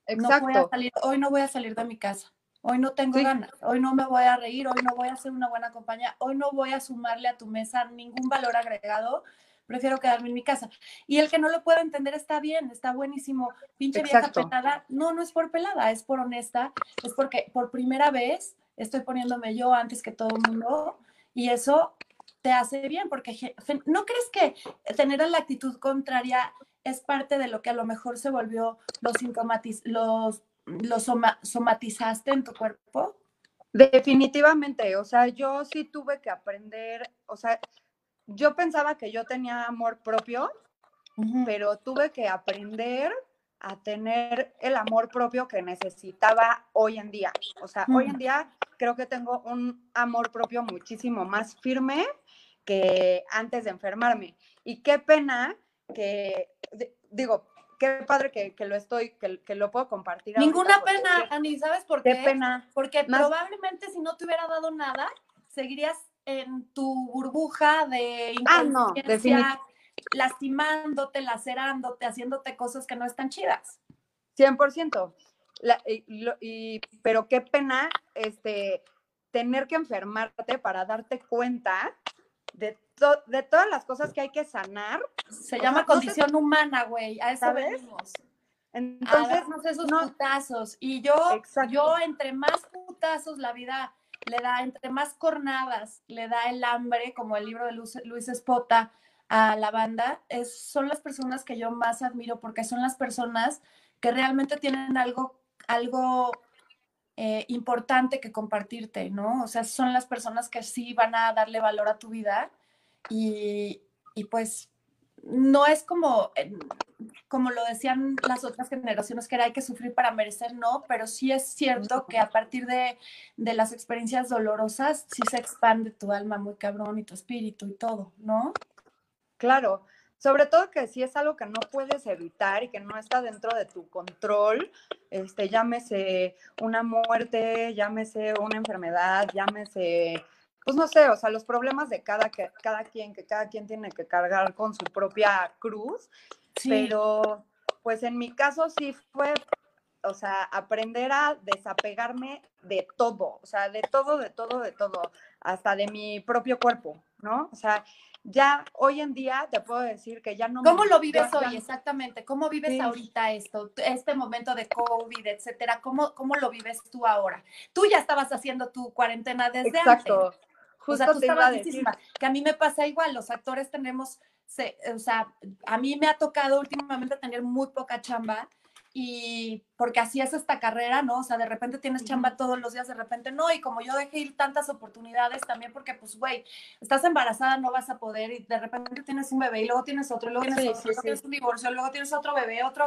Exacto. No voy a salir, hoy no voy a salir de mi casa. Hoy no tengo ganas, hoy no me voy a reír, hoy no voy a hacer una buena compañía, hoy no voy a sumarle a tu mesa ningún valor agregado prefiero quedarme en mi casa. Y el que no lo pueda entender está bien, está buenísimo. Pinche vieja pelada. No, no es por pelada, es por honesta, es porque por primera vez estoy poniéndome yo antes que todo el mundo y eso te hace bien, porque ¿no crees que tener la actitud contraria es parte de lo que a lo mejor se volvió los sintomatiz los, los somatizaste en tu cuerpo? Definitivamente, o sea, yo sí tuve que aprender, o sea, yo pensaba que yo tenía amor propio, pero tuve que aprender a tener el amor propio que necesitaba hoy en día. O sea, hoy en día creo que tengo un amor propio muchísimo más firme que antes de enfermarme. Y qué pena que, digo, qué padre que, lo estoy, que, lo puedo compartir. Ninguna pena, Ani, ¿sabes por qué? Qué pena. Porque probablemente si no te hubiera dado nada, seguirías en tu burbuja de ah, no, lastimándote, lacerándote, haciéndote cosas que no están chidas. 100%. y, pero qué pena este, tener que enfermarte para darte cuenta de, de todas las cosas que hay que sanar. Se llama condición humana, güey, a eso venimos. Entonces, esos putazos. Y yo, yo entre más putazos la vida le da, entre más cornadas, le da el hambre, como el libro de Luis, Luis Espota, a la banda, son las personas que yo más admiro porque son las personas que realmente tienen algo, algo eh, importante que compartirte, ¿no? O sea, son las personas que sí van a darle valor a tu vida y, y pues no es como, como lo decían las otras generaciones, que era hay que sufrir para merecer, no, pero sí es cierto que a partir de, de, las experiencias dolorosas, sí se expande tu alma muy cabrón y tu espíritu y todo, ¿no? Claro, sobre todo que si es algo que no puedes evitar y que no está dentro de tu control, este, llámese una muerte, llámese una enfermedad, llámese pues no sé, o sea, los problemas de cada, cada quien, que cada quien tiene que cargar con su propia cruz, pero pues en mi caso sí fue, o sea, aprender a desapegarme de todo, o sea, de todo, de todo, de todo, hasta de mi propio cuerpo, ¿no? O sea, ya hoy en día te puedo decir que ya no. ¿Cómo lo vives hoy exactamente? ¿Cómo vives ahorita esto, este momento de COVID, etcétera? ¿Cómo, ¿Cómo lo vives tú ahora? Tú ya estabas haciendo tu cuarentena desde Exacto. antes. Justo o sea, tú estabas que a mí me pasa igual, los actores tenemos, o sea, a mí me ha tocado últimamente tener muy poca chamba y porque así es esta carrera, ¿no? O sea, de repente tienes chamba todos los días, de repente no, y como yo dejé ir tantas oportunidades también porque, pues, güey, estás embarazada, no vas a poder, y de repente tienes un bebé, y luego tienes otro, y luego tienes otro, luego tienes un divorcio, luego tienes otro bebé, otro,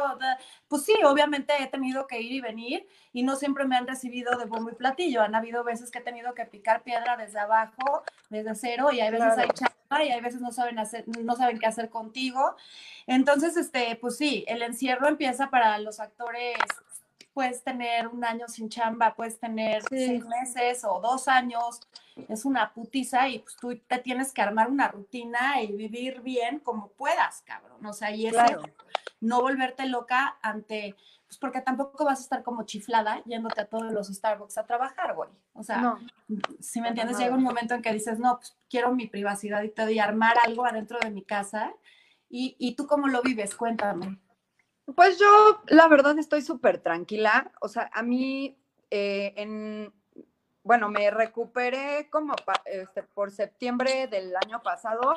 pues sí, obviamente he tenido que ir y venir, y no siempre me han recibido de bombo y platillo, han habido veces que he tenido que picar piedra desde abajo, desde cero, y hay veces hay chamba, y hay veces no saben hacer, no saben qué hacer contigo, entonces, este, pues sí, el encierro empieza para los actores, puedes tener un año sin chamba, puedes tener seis meses o dos años, es una putiza y pues tú te tienes que armar una rutina y vivir bien como puedas, cabrón. O sea, y es no volverte loca ante, pues porque tampoco vas a estar como chiflada yéndote a todos los Starbucks a trabajar, güey. O sea, si me entiendes, llega un momento en que dices, no, pues quiero mi privacidad y todo y armar algo adentro de mi casa ¿Y, tú cómo lo vives? Cuéntame. Pues yo, la verdad, estoy súper tranquila. O sea, a mí, eh, en, bueno, me recuperé como este, por septiembre del año pasado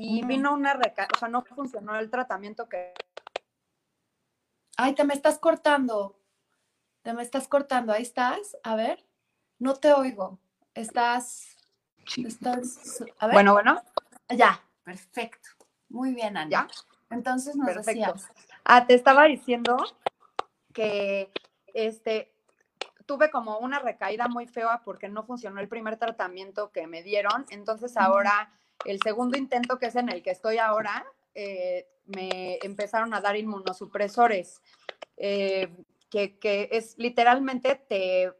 y vino una recaída, o sea, no funcionó el tratamiento que... Ay, te me estás cortando. Te me estás cortando. Ahí estás. A ver. No te oigo. Estás... Estás... A ver. Bueno, bueno. Ya, perfecto. Muy bien, Ana. ¿Ya? Entonces nos Perfecto. Ah, te estaba diciendo que este tuve como una recaída muy fea porque no funcionó el primer tratamiento que me dieron. Entonces ahora el segundo intento que es en el que estoy ahora, eh, me empezaron a dar inmunosupresores, eh, que, que, es literalmente te,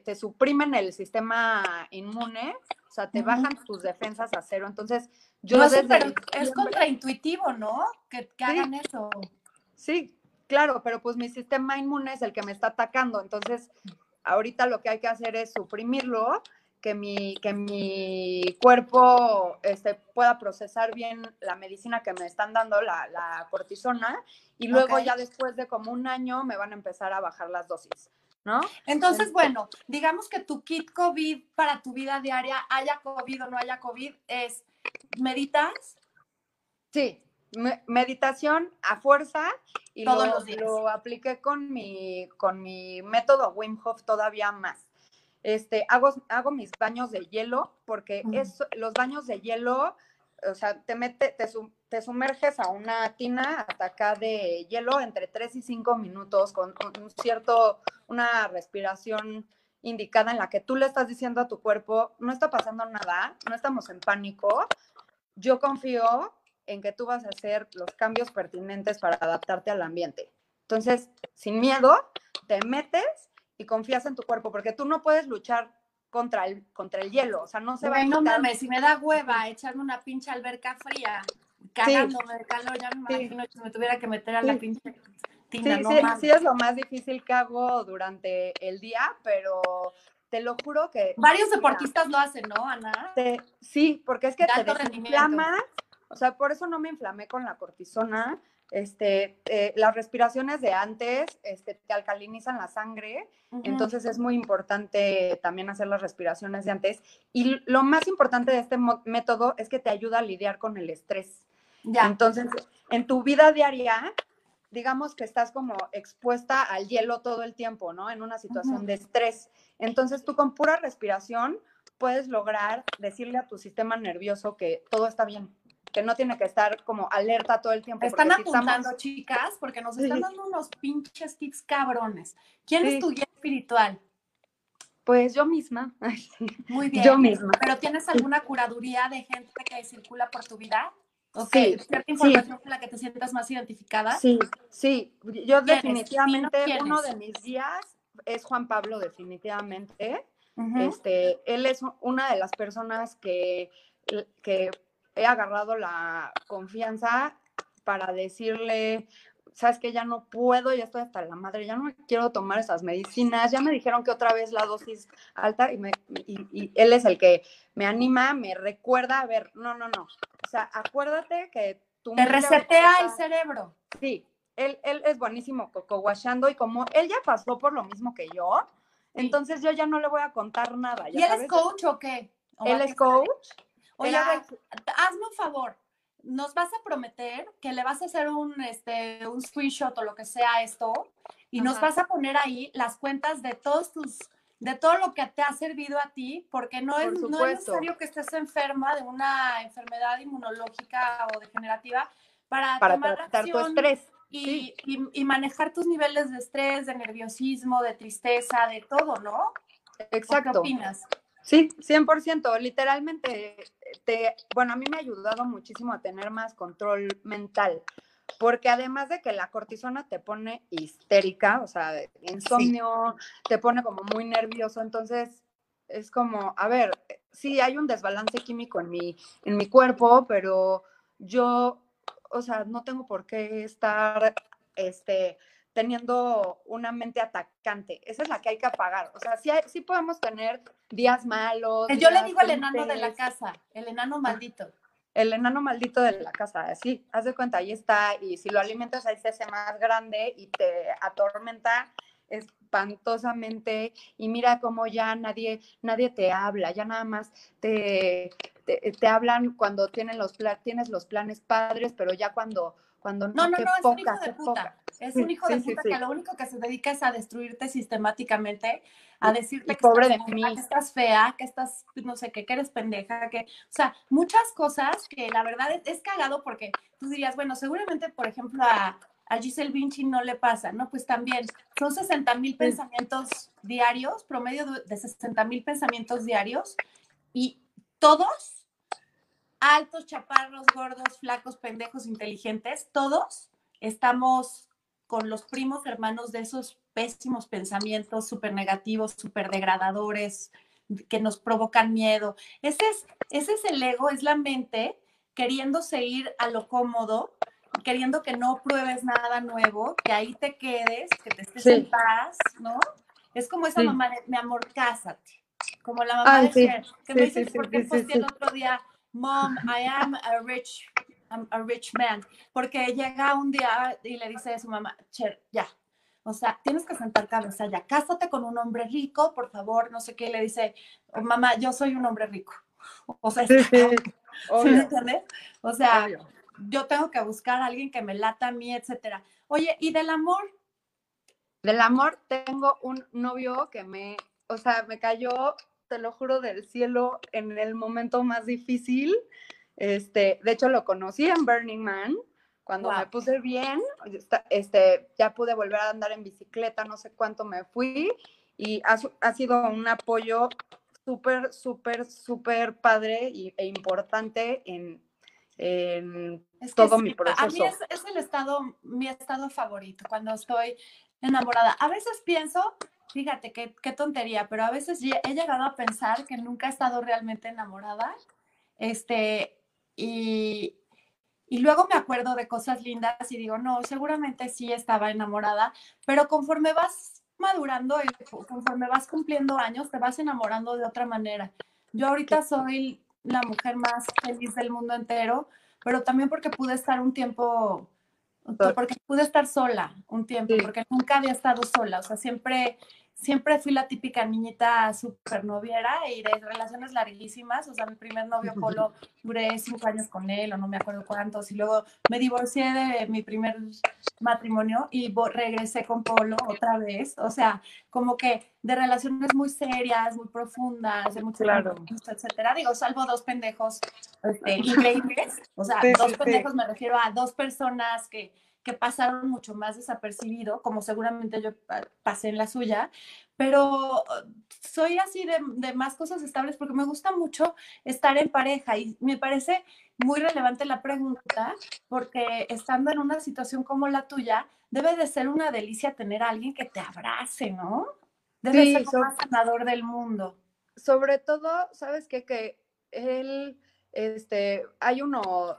te suprimen el sistema inmune, o sea, te bajan tus defensas a cero. Entonces, yo es contraintuitivo, ¿no? Que, hagan eso. Sí, claro, pero pues mi sistema inmune es el que me está atacando. Entonces, ahorita lo que hay que hacer es suprimirlo, que mi, que mi cuerpo este, pueda procesar bien la medicina que me están dando, la, cortisona, y luego ya después de como un año me van a empezar a bajar las dosis. ¿No? Entonces, bueno, digamos que tu kit COVID para tu vida diaria, haya COVID o no haya COVID, es ¿Meditas? Sí, meditación a fuerza y Todos lo, los días. lo apliqué con mi, con mi método Wim Hof todavía más. Este, hago, hago mis baños de hielo porque es, los baños de hielo, o sea, te, mete, te, sumerges a una tina hasta acá de hielo entre 3 y 5 minutos con un cierto, una respiración indicada en la que tú le estás diciendo a tu cuerpo, no está pasando nada, no estamos en pánico, yo confío en que tú vas a hacer los cambios pertinentes para adaptarte al ambiente. Entonces, sin miedo, te metes y confías en tu cuerpo, porque tú no puedes luchar contra el, contra el hielo, o sea, no se va a No mames, si me da hueva echarme una pinche alberca fría, cagándome de calor, ya me imagino que me tuviera que meter a la pinche tina, sí, sí, sí, es lo más difícil que hago durante el día, pero te lo juro que... Varios deportistas lo hacen, ¿no, Ana? sí, porque es que te desinflama, o sea, por eso no me inflamé con la cortisona. Este, eh, las respiraciones de antes este, te alcalinizan la sangre, entonces es muy importante también hacer las respiraciones de antes. Y lo más importante de este método es que te ayuda a lidiar con el estrés. Ya. Entonces, en tu vida diaria, digamos que estás como expuesta al hielo todo el tiempo, ¿no? En una situación de estrés. Entonces tú con pura respiración puedes lograr decirle a tu sistema nervioso que todo está bien, que no tiene que estar como alerta todo el tiempo. Están apuntando, chicas, porque nos están dando unos pinches tips cabrones. ¿Quién es tu guía espiritual? Pues yo misma. Muy bien. Yo misma. ¿Pero tienes alguna curaduría de gente que circula por tu vida? Okay. Sí, ¿Cierta información con la que te sientas más identificada? Sí, sí. Yo definitivamente, uno de mis días es Juan Pablo, definitivamente. este, él es una de las personas que, que he agarrado la confianza para decirle sabes que ya no puedo, ya estoy hasta la madre, ya no me quiero tomar esas medicinas, ya me dijeron que otra vez la dosis alta y, me, y, él es el que me anima, me recuerda, a ver, no, no, no, o sea, acuérdate que tú... Te resetea el cerebro. Sí, él, él es buenísimo coco y como él ya pasó por lo mismo que yo, entonces yo ya no le voy a contar nada. ¿Y él es coach o qué? él es coach. Oye, hazme un favor, nos vas a prometer que le vas a hacer un, este, un screenshot o lo que sea esto y nos vas a poner ahí las cuentas de todos tus, de todo lo que te ha servido a ti, porque no es, no es necesario que estés enferma de una enfermedad inmunológica o degenerativa para, para tratar tu estrés. Y, y, manejar tus niveles de estrés, de nerviosismo, de tristeza, de todo, ¿no? Exacto. ¿Qué opinas? Sí, 100%. Literalmente, te, bueno, a mí me ha ayudado muchísimo a tener más control mental, porque además de que la cortisona te pone histérica, o sea, insomnio, te pone como muy nervioso, entonces es como, a ver, sí hay un desbalance químico en mi, en mi cuerpo, pero yo, o sea, no tengo por qué estar, este, teniendo una mente atacante. Esa es la que hay que apagar. O sea, sí, sí podemos tener días malos. Yo le digo al enano de la casa, el enano maldito. El enano maldito de la casa, sí, haz de cuenta, ahí está, y si lo alimentas ahí se hace más grande y te atormenta espantosamente, y mira cómo ya nadie, nadie te habla, ya nada más te, te, hablan cuando tienen los, tienes los planes padres, pero ya cuando cuando no, no, no, es un hijo de puta. Es un hijo de puta que lo único que se dedica es a destruirte sistemáticamente, a decirte que, pobre estás, de mí. que estás fea, que estás, no sé, que, eres pendeja, que, o sea, muchas cosas que la verdad es, cagado porque tú dirías, bueno, seguramente, por ejemplo, a, a Giselle Vinci no le pasa, ¿no? Pues también son 60 mil pensamientos diarios, promedio de 60 mil pensamientos diarios, y todos altos, chaparros, gordos, flacos, pendejos, inteligentes, todos estamos con los primos hermanos de esos pésimos pensamientos súper negativos, súper degradadores, que nos provocan miedo. Ese es, ese es el ego, es la mente queriéndose ir a lo cómodo, queriendo que no pruebes nada nuevo, que ahí te quedes, que te estés en paz, ¿no? Es como esa mamá de, mi amor, cásate. Como la mamá de que me dice, ¿por qué el otro día? Mom, I am a rich, a rich man. Porque llega un día y le dice a su mamá, Cher, ya. O sea, tienes que sentar cabeza ya. Cásate con un hombre rico, por favor, no sé qué. le dice, oh, mamá, yo soy un hombre rico. O sea, sí, sí. entiendes? O sea, yo tengo que buscar a alguien que me lata a mí, etcétera. Oye, ¿y del amor? Del amor tengo un novio que me, o sea, me cayó te lo juro del cielo, en el momento más difícil. Este, de hecho, lo conocí en Burning Man. Cuando me puse bien, este, ya pude volver a andar en bicicleta, no sé cuánto me fui, y ha, ha sido un apoyo súper, súper, súper padre y, e importante en, en todo mi proceso. A mí es, es, el estado, mi estado favorito, cuando estoy enamorada. A veces pienso Fíjate, qué, qué tontería, pero a veces he llegado a pensar que nunca he estado realmente enamorada. Este, y, y luego me acuerdo de cosas lindas y digo, no, seguramente sí estaba enamorada, pero conforme vas madurando y conforme vas cumpliendo años, te vas enamorando de otra manera. Yo ahorita soy la mujer más feliz del mundo entero, pero también porque pude estar un tiempo, porque pude estar sola un tiempo, porque nunca había estado sola, o sea, siempre siempre fui la típica niñita súper noviera y de relaciones larguísimas. O sea, mi primer novio Polo duré cinco años con él o no me acuerdo cuántos. Y luego me divorcié de mi primer matrimonio y regresé con Polo otra vez. O sea, como que de relaciones muy serias, muy profundas, de mucho claro. etcétera. Digo, salvo dos pendejos este, increíbles. O sea, dos pendejos me refiero a dos personas que que pasaron mucho más desapercibido, como seguramente yo pasé en la suya, pero soy así de, más cosas estables porque me gusta mucho estar en pareja y me parece muy relevante la pregunta porque estando en una situación como la tuya, debe de ser una delicia tener a alguien que te abrace, ¿no? Debe ser el más sanador del mundo. Sobre todo, ¿sabes qué? Que él, este, hay uno,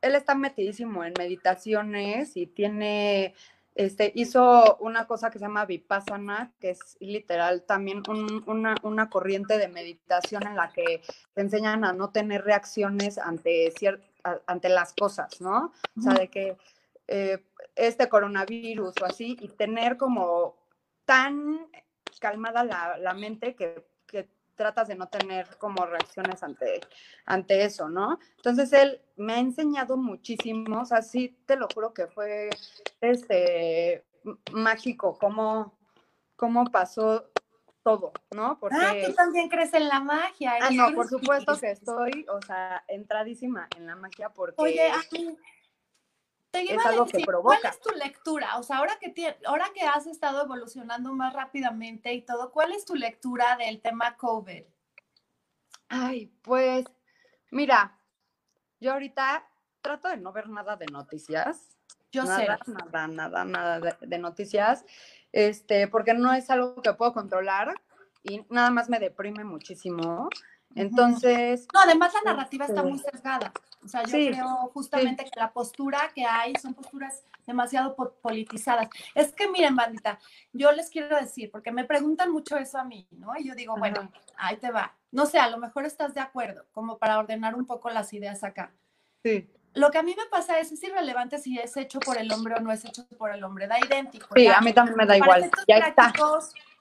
él está metidísimo en meditaciones y tiene, este, hizo una cosa que se llama Vipassana, que es literal también una, una, corriente de meditación en la que te enseñan a no tener reacciones ante, ante las cosas, ¿no? O sea, de que eh, este coronavirus o así, y tener como tan calmada la, la mente que tratas de no tener como reacciones ante, ante eso, ¿no? Entonces él me ha enseñado muchísimo, o sea, sí te lo juro que fue este mágico cómo, cómo pasó todo, ¿no? Porque... Ah, tú también crees en la magia. Ah, no, por supuesto que estoy, o sea, entradísima en la magia porque... Oye, es algo que provoca. ¿Cuál es tu lectura? O sea, ahora que, ahora que has estado evolucionando más rápidamente y todo, ¿cuál es tu lectura del tema COVID? Ay, pues, mira, yo ahorita trato de no ver nada de noticias. Yo sé. Nada, nada, nada de, de, noticias, este, porque no es algo que puedo controlar y nada más me deprime muchísimo. Entonces. No, además la narrativa está muy este, sesgada. O sea, yo creo justamente que la postura que hay son posturas demasiado politizadas. Es que miren, bandita, yo les quiero decir, porque me preguntan mucho eso a mí, ¿no? Y yo digo, bueno, ahí te va. No sé, a lo mejor estás de acuerdo, como para ordenar un poco las ideas acá. Sí. Lo que a mí me pasa es, es irrelevante si es hecho por el hombre o no es hecho por el hombre, da idéntico. Sí, a mí también me da igual. Ya está.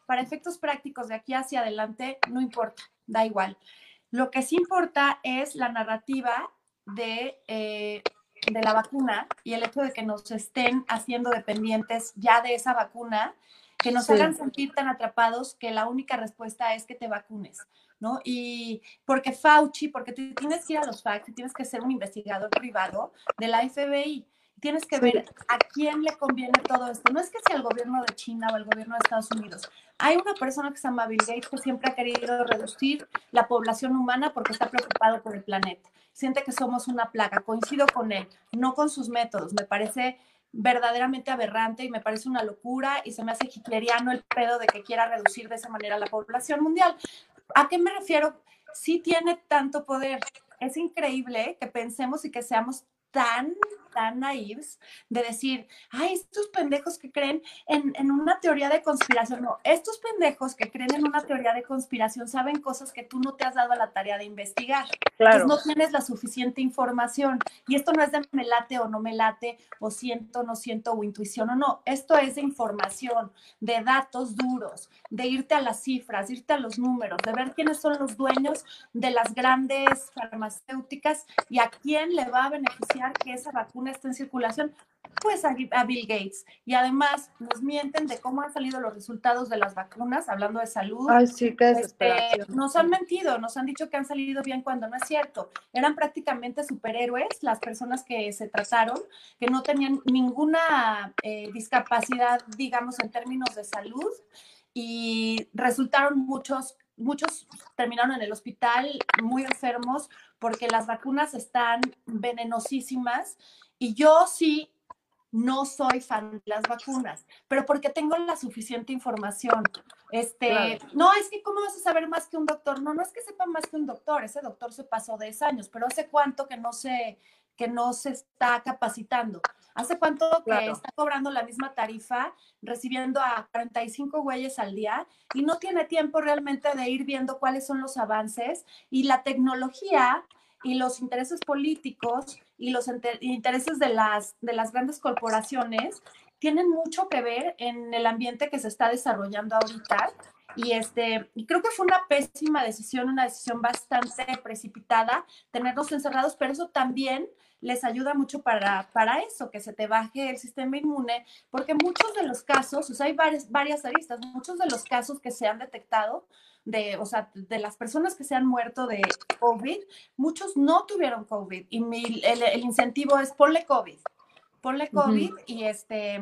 Para efectos prácticos de aquí hacia adelante, no importa, da igual. Lo que sí importa es la narrativa de, eh, de la vacuna y el hecho de que nos estén haciendo dependientes ya de esa vacuna, que nos hagan sentir tan atrapados que la única respuesta es que te vacunes, ¿no? Y porque Fauci, porque tienes que ir a los facts, tienes que ser un investigador privado de la FBI tienes que ver a quién le conviene todo esto. No es que sea el gobierno de China o el gobierno de Estados Unidos. Hay una persona que se llama Bill Gates que siempre ha querido reducir la población humana porque está preocupado por el planeta. Siente que somos una plaga. Coincido con él, no con sus métodos. Me parece verdaderamente aberrante y me parece una locura y se me hace hitleriano el pedo de que quiera reducir de esa manera la población mundial. ¿A qué me refiero? Sí tiene tanto poder. Es increíble que pensemos y que seamos tan, tan naives de decir, ay, estos pendejos que creen en, una teoría de conspiración. No, estos pendejos que creen en una teoría de conspiración saben cosas que tú no te has dado a la tarea de investigar. Claro. no tienes la suficiente información. Y esto no es de me late o no me late, o siento, no siento, o intuición o no. Esto es de información, de datos duros, de irte a las cifras, irte a los números, de ver quiénes son los dueños de las grandes farmacéuticas y a quién le va a beneficiar que esa vacuna esté en circulación? Pues a, Bill Gates. Y además nos mienten de cómo han salido los resultados de las vacunas, hablando de salud. Ay, sí, qué este, nos han mentido, nos han dicho que han salido bien cuando no es cierto. Eran prácticamente superhéroes las personas que se trataron, que no tenían ninguna eh, discapacidad, digamos, en términos de salud y resultaron muchos muchos terminaron en el hospital muy enfermos porque las vacunas están venenosísimas y yo sí no soy fan de las vacunas, pero porque tengo la suficiente información. Este, no, es que cómo vas a saber más que un doctor. No, no es que sepa más que un doctor, ese doctor se pasó 10 años, pero hace cuánto que no se que no se está capacitando. ¿Hace cuánto que está cobrando la misma tarifa, recibiendo a 45 güeyes al día y no tiene tiempo realmente de ir viendo cuáles son los avances y la tecnología y los intereses políticos y los intereses de las, de las grandes corporaciones tienen mucho que ver en el ambiente que se está desarrollando ahorita. Y, este, creo que fue una pésima decisión, una decisión bastante precipitada tenernos encerrados, pero eso también les ayuda mucho para, para eso, que se te baje el sistema inmune, porque muchos de los casos, o sea, hay varias, varias aristas, muchos de los casos que se han detectado, de, o sea, de las personas que se han muerto de COVID, muchos no tuvieron COVID y el, el, incentivo es ponle COVID, ponle COVID y este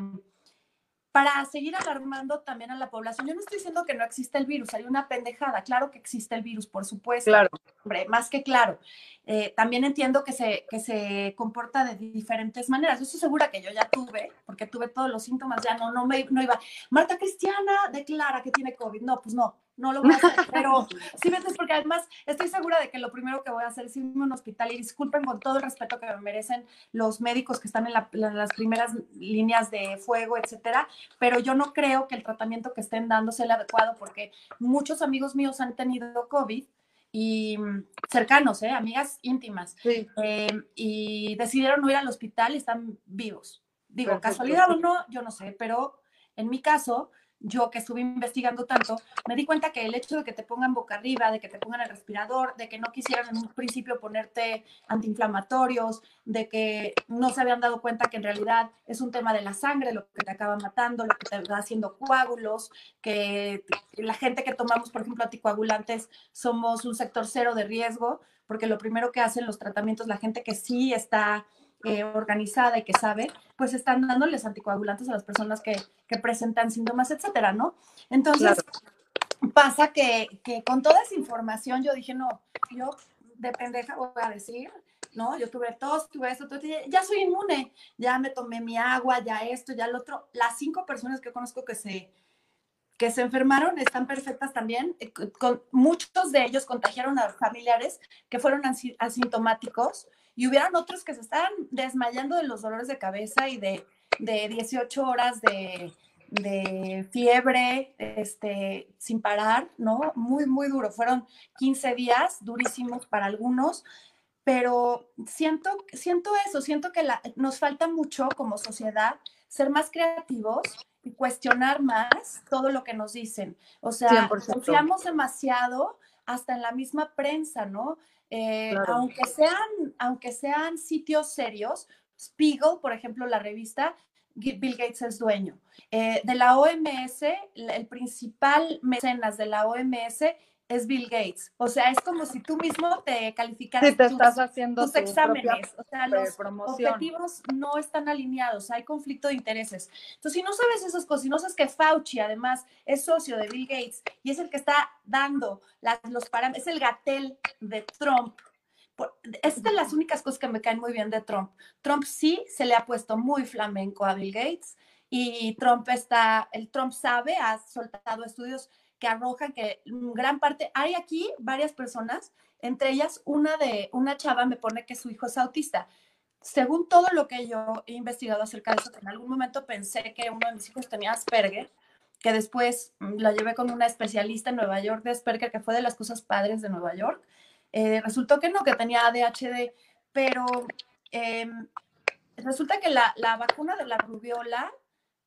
para seguir alarmando también a la población. Yo no estoy diciendo que no existe el virus, hay una pendejada. Claro que existe el virus, por supuesto. Claro. Hombre, más que claro. Eh, también entiendo que se, que se comporta de diferentes maneras. Yo estoy segura que yo ya tuve, porque tuve todos los síntomas, ya no, no, me, no iba. Marta Cristiana declara que tiene COVID. No, pues no, no lo voy a hacer, pero sí me porque además estoy segura de que lo primero que voy a hacer es irme a un hospital y disculpen con todo el respeto que me merecen los médicos que están en, las primeras líneas de fuego, etcétera, pero yo no creo que el tratamiento que estén dando sea el adecuado porque muchos amigos míos han tenido COVID y mm, cercanos, ¿eh? amigas íntimas, eh, y decidieron no ir al hospital y están vivos. Digo, casualidad o no, yo no sé, pero en mi caso, yo que estuve investigando tanto, me di cuenta que el hecho de que te pongan boca arriba, de que te pongan el respirador, de que no quisieran en un principio ponerte antiinflamatorios, de que no se habían dado cuenta que en realidad es un tema de la sangre lo que te acaba matando, lo que te va haciendo coágulos, que la gente que tomamos, por ejemplo, anticoagulantes, somos un sector cero de riesgo, porque lo primero que hacen los tratamientos, la gente que sí está eh, organizada y que sabe, pues están dándoles anticoagulantes a las personas que, que presentan síntomas, etcétera, ¿no? Entonces, pasa que, que, con toda esa información yo dije, no, yo de pendeja voy a decir, ¿no? Yo tuve tos, tuve esto, ya soy inmune, ya me tomé mi agua, ya esto, ya lo otro. Las cinco personas que conozco que se, que se enfermaron están perfectas también. Eh, con, muchos de ellos contagiaron a familiares que fueron asintomáticos y hubieran otros que se estaban desmayando de los dolores de cabeza y de, de 18 horas de, de, fiebre este, sin parar, ¿no? Muy, muy duro. Fueron 15 días durísimos para algunos, pero siento, siento eso, siento que la, nos falta mucho como sociedad ser más creativos cuestionar más todo lo que nos dicen. O sea, confiamos demasiado hasta en la misma prensa, ¿no? Eh, aunque, sean, aunque sean sitios serios, Spiegel, por ejemplo, la revista, Bill Gates es dueño. Eh, de la OMS, el principal mecenas de la OMS es Bill Gates. O sea, es como si tú mismo te calificaras sí, te estás haciendo tus exámenes. O sea, los objetivos no están alineados, hay conflicto de intereses. Entonces, si no sabes esas cosas, si no sabes que Fauci además es socio de Bill Gates y es el que está dando las, los parámetros, es el gatel de Trump. Es de las únicas cosas que me caen muy bien de Trump. Trump sí se le ha puesto muy flamenco a Bill Gates y Trump está, el Trump sabe, ha soltado estudios que arrojan que gran parte, hay aquí varias personas, entre ellas una de, una chava me pone que su hijo es autista. Según todo lo que yo he investigado acerca de eso, en algún momento pensé que uno de mis hijos tenía Asperger, que después mm, lo llevé con una especialista en Nueva York de Asperger, que fue de las cosas padres de Nueva York. Eh, resultó que no, que tenía ADHD, pero em, resulta que la, la, vacuna de la rubiola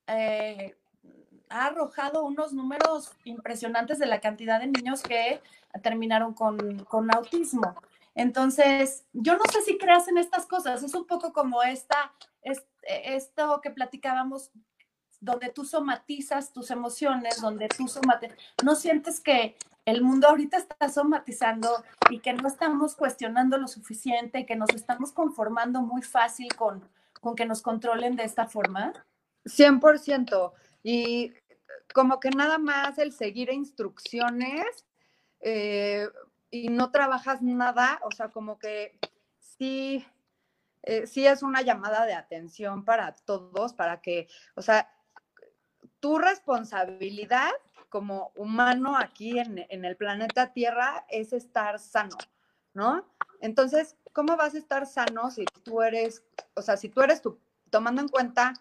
eh, ha arrojado unos números impresionantes de la cantidad de niños que terminaron con, con autismo. Entonces, yo no sé si creas en estas cosas, es un poco como esta, es, esto que platicábamos, donde tú somatizas tus emociones, donde tú somatizas, no sientes que el mundo ahorita está somatizando y que no estamos cuestionando lo suficiente, que nos estamos conformando muy fácil con, con que nos controlen de esta forma. 100%. Y como que nada más el seguir instrucciones eh, y no trabajas nada, o sea, como que sí, eh, sí es una llamada de atención para todos, para que, o sea, tu responsabilidad como humano aquí en, en el planeta Tierra es estar sano, ¿no? Entonces, ¿cómo vas a estar sano si tú eres, o sea, si tú eres tú, tomando en cuenta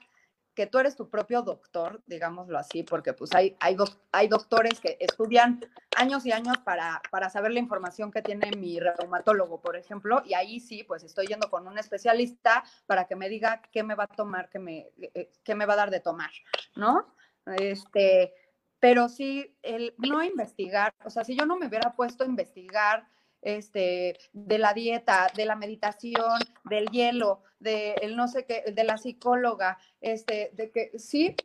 que tú eres tu propio doctor, digámoslo así, porque pues hay, hay, hay doctores que estudian años y años para, para saber la información que tiene mi reumatólogo, por ejemplo, y ahí sí, pues estoy yendo con un especialista para que me diga qué me va a tomar, qué me, eh, qué me va a dar de tomar, ¿no? Este, pero sí, el no investigar, o sea, si yo no me hubiera puesto a investigar este, de la dieta, de la meditación, del hielo, de el no sé qué, de la psicóloga, este, de que sí,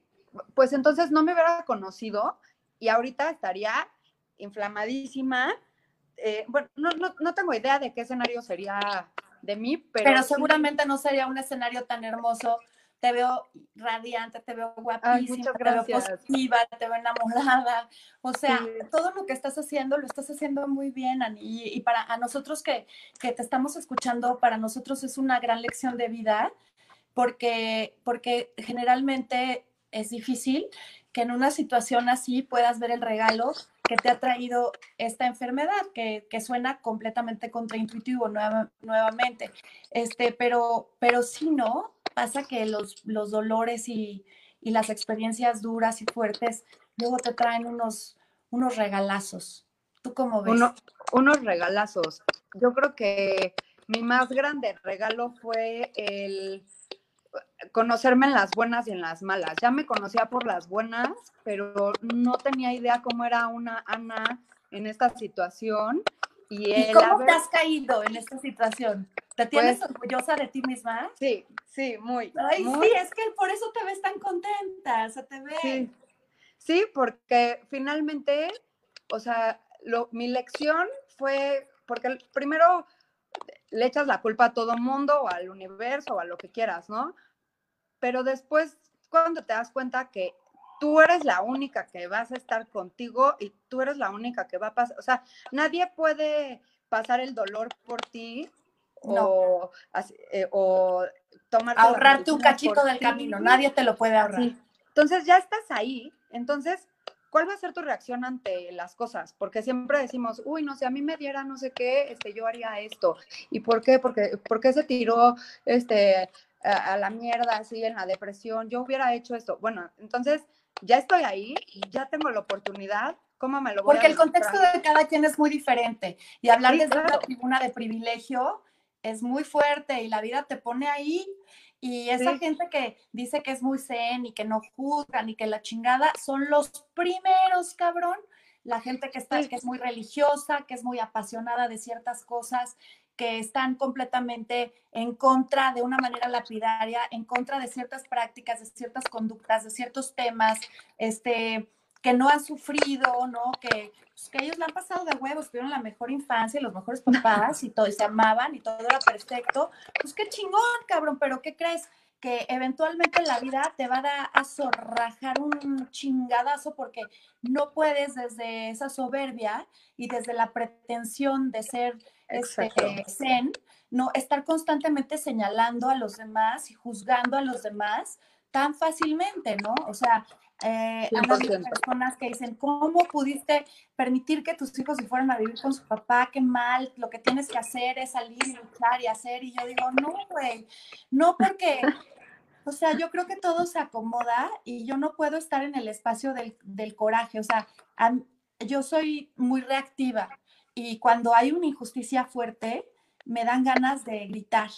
pues entonces no me hubiera conocido y ahorita estaría inflamadísima. Eh, bueno, no, no, no, tengo idea de qué escenario sería de mí, pero... Pero seguramente no sería un escenario tan hermoso te veo radiante, te veo guapísima, te veo positiva, te veo enamorada. O sea, todo lo que estás haciendo lo estás haciendo muy bien, Ani. Y, para a nosotros que, que, te estamos escuchando, para nosotros es una gran lección de vida, porque, porque generalmente es difícil que en una situación así puedas ver el regalo que te ha traído esta enfermedad, que, suena completamente contraintuitivo nuevamente. Este, pero, pero sí, ¿no? Pasa que los, los dolores y, las experiencias duras y fuertes luego te traen unos, unos regalazos. ¿Tú cómo ves? unos regalazos. Yo creo que mi más grande regalo fue el conocerme en las buenas y en las malas. Ya me conocía por las buenas, pero no tenía idea cómo era una Ana en esta situación. ¿Y, cómo te has caído en esta situación? ¿Te tienes pues orgullosa de ti misma? Sí, sí, muy. Ay, sí, es que por eso te ves tan contenta, o sea, te ves. Sí. sí, porque finalmente, o sea, lo, mi lección fue, porque primero le echas la culpa a todo mundo o al universo o a lo que quieras, ¿no? Pero después, cuando te das cuenta que tú eres la única que vas a estar contigo y tú eres la única que va a pasar, o sea, nadie puede pasar el dolor por ti o, eh, o tomar... Ahorrarte un cachito del camino, nadie te lo puede ahorrar. Entonces ya estás ahí, entonces ¿cuál va a ser tu reacción ante las cosas? Porque siempre decimos, uy, no sé, a mí me diera no sé qué, este, yo haría esto. ¿Y por qué? Porque, ¿por qué se tiró este, a, la mierda así en la depresión? Yo hubiera hecho esto. Bueno, entonces ya estoy ahí y ya tengo la oportunidad. ¿Cómo me lo voy Porque el contexto de cada quien es muy diferente. Y hablar desde una tribuna de privilegio es muy fuerte y la vida te pone ahí y esa gente que dice que es muy zen y que no juzgan y que la chingada son los primeros, cabrón. La gente que está, que es muy religiosa, que es muy apasionada de ciertas cosas, que están completamente en contra de una manera lapidaria, en contra de ciertas prácticas, de ciertas conductas, de ciertos temas, este, que no han sufrido, ¿no? Que, pues, ellos la han pasado de huevos, tuvieron la mejor infancia, los mejores papás y todo, y se amaban y todo era perfecto. Pues qué chingón, cabrón, pero ¿qué crees? Que eventualmente la vida te va a, a un chingadazo porque no puedes desde esa soberbia y desde la pretensión de ser este, zen, no estar constantemente señalando a los demás y juzgando a los demás tan fácilmente, ¿no? O sea, eh, personas que dicen, ¿cómo pudiste permitir que tus hijos se fueran a vivir con su papá? Qué mal, lo que tienes que hacer es salir y luchar y hacer. Y yo digo, no, güey, no porque, o sea, yo creo que todo se acomoda y yo no puedo estar en el espacio del, del coraje. O sea, yo soy muy reactiva y cuando hay una injusticia fuerte, me dan ganas de gritar.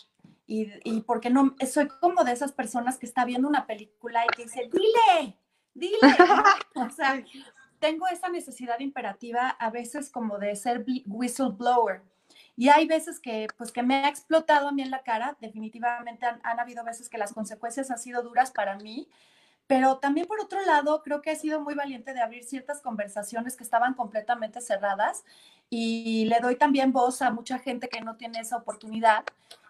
Y, y porque no, soy como de esas personas que está viendo una película y que dice, dile, dile. o sea, tengo esa necesidad imperativa a veces como de ser whistleblower. Y hay veces que, pues, que me ha explotado a mí en la cara. Definitivamente han, han habido veces que las consecuencias han sido duras para mí. Pero también por otro lado, creo que he sido muy valiente de abrir ciertas conversaciones que estaban completamente cerradas y le doy también voz a mucha gente que no tiene esa oportunidad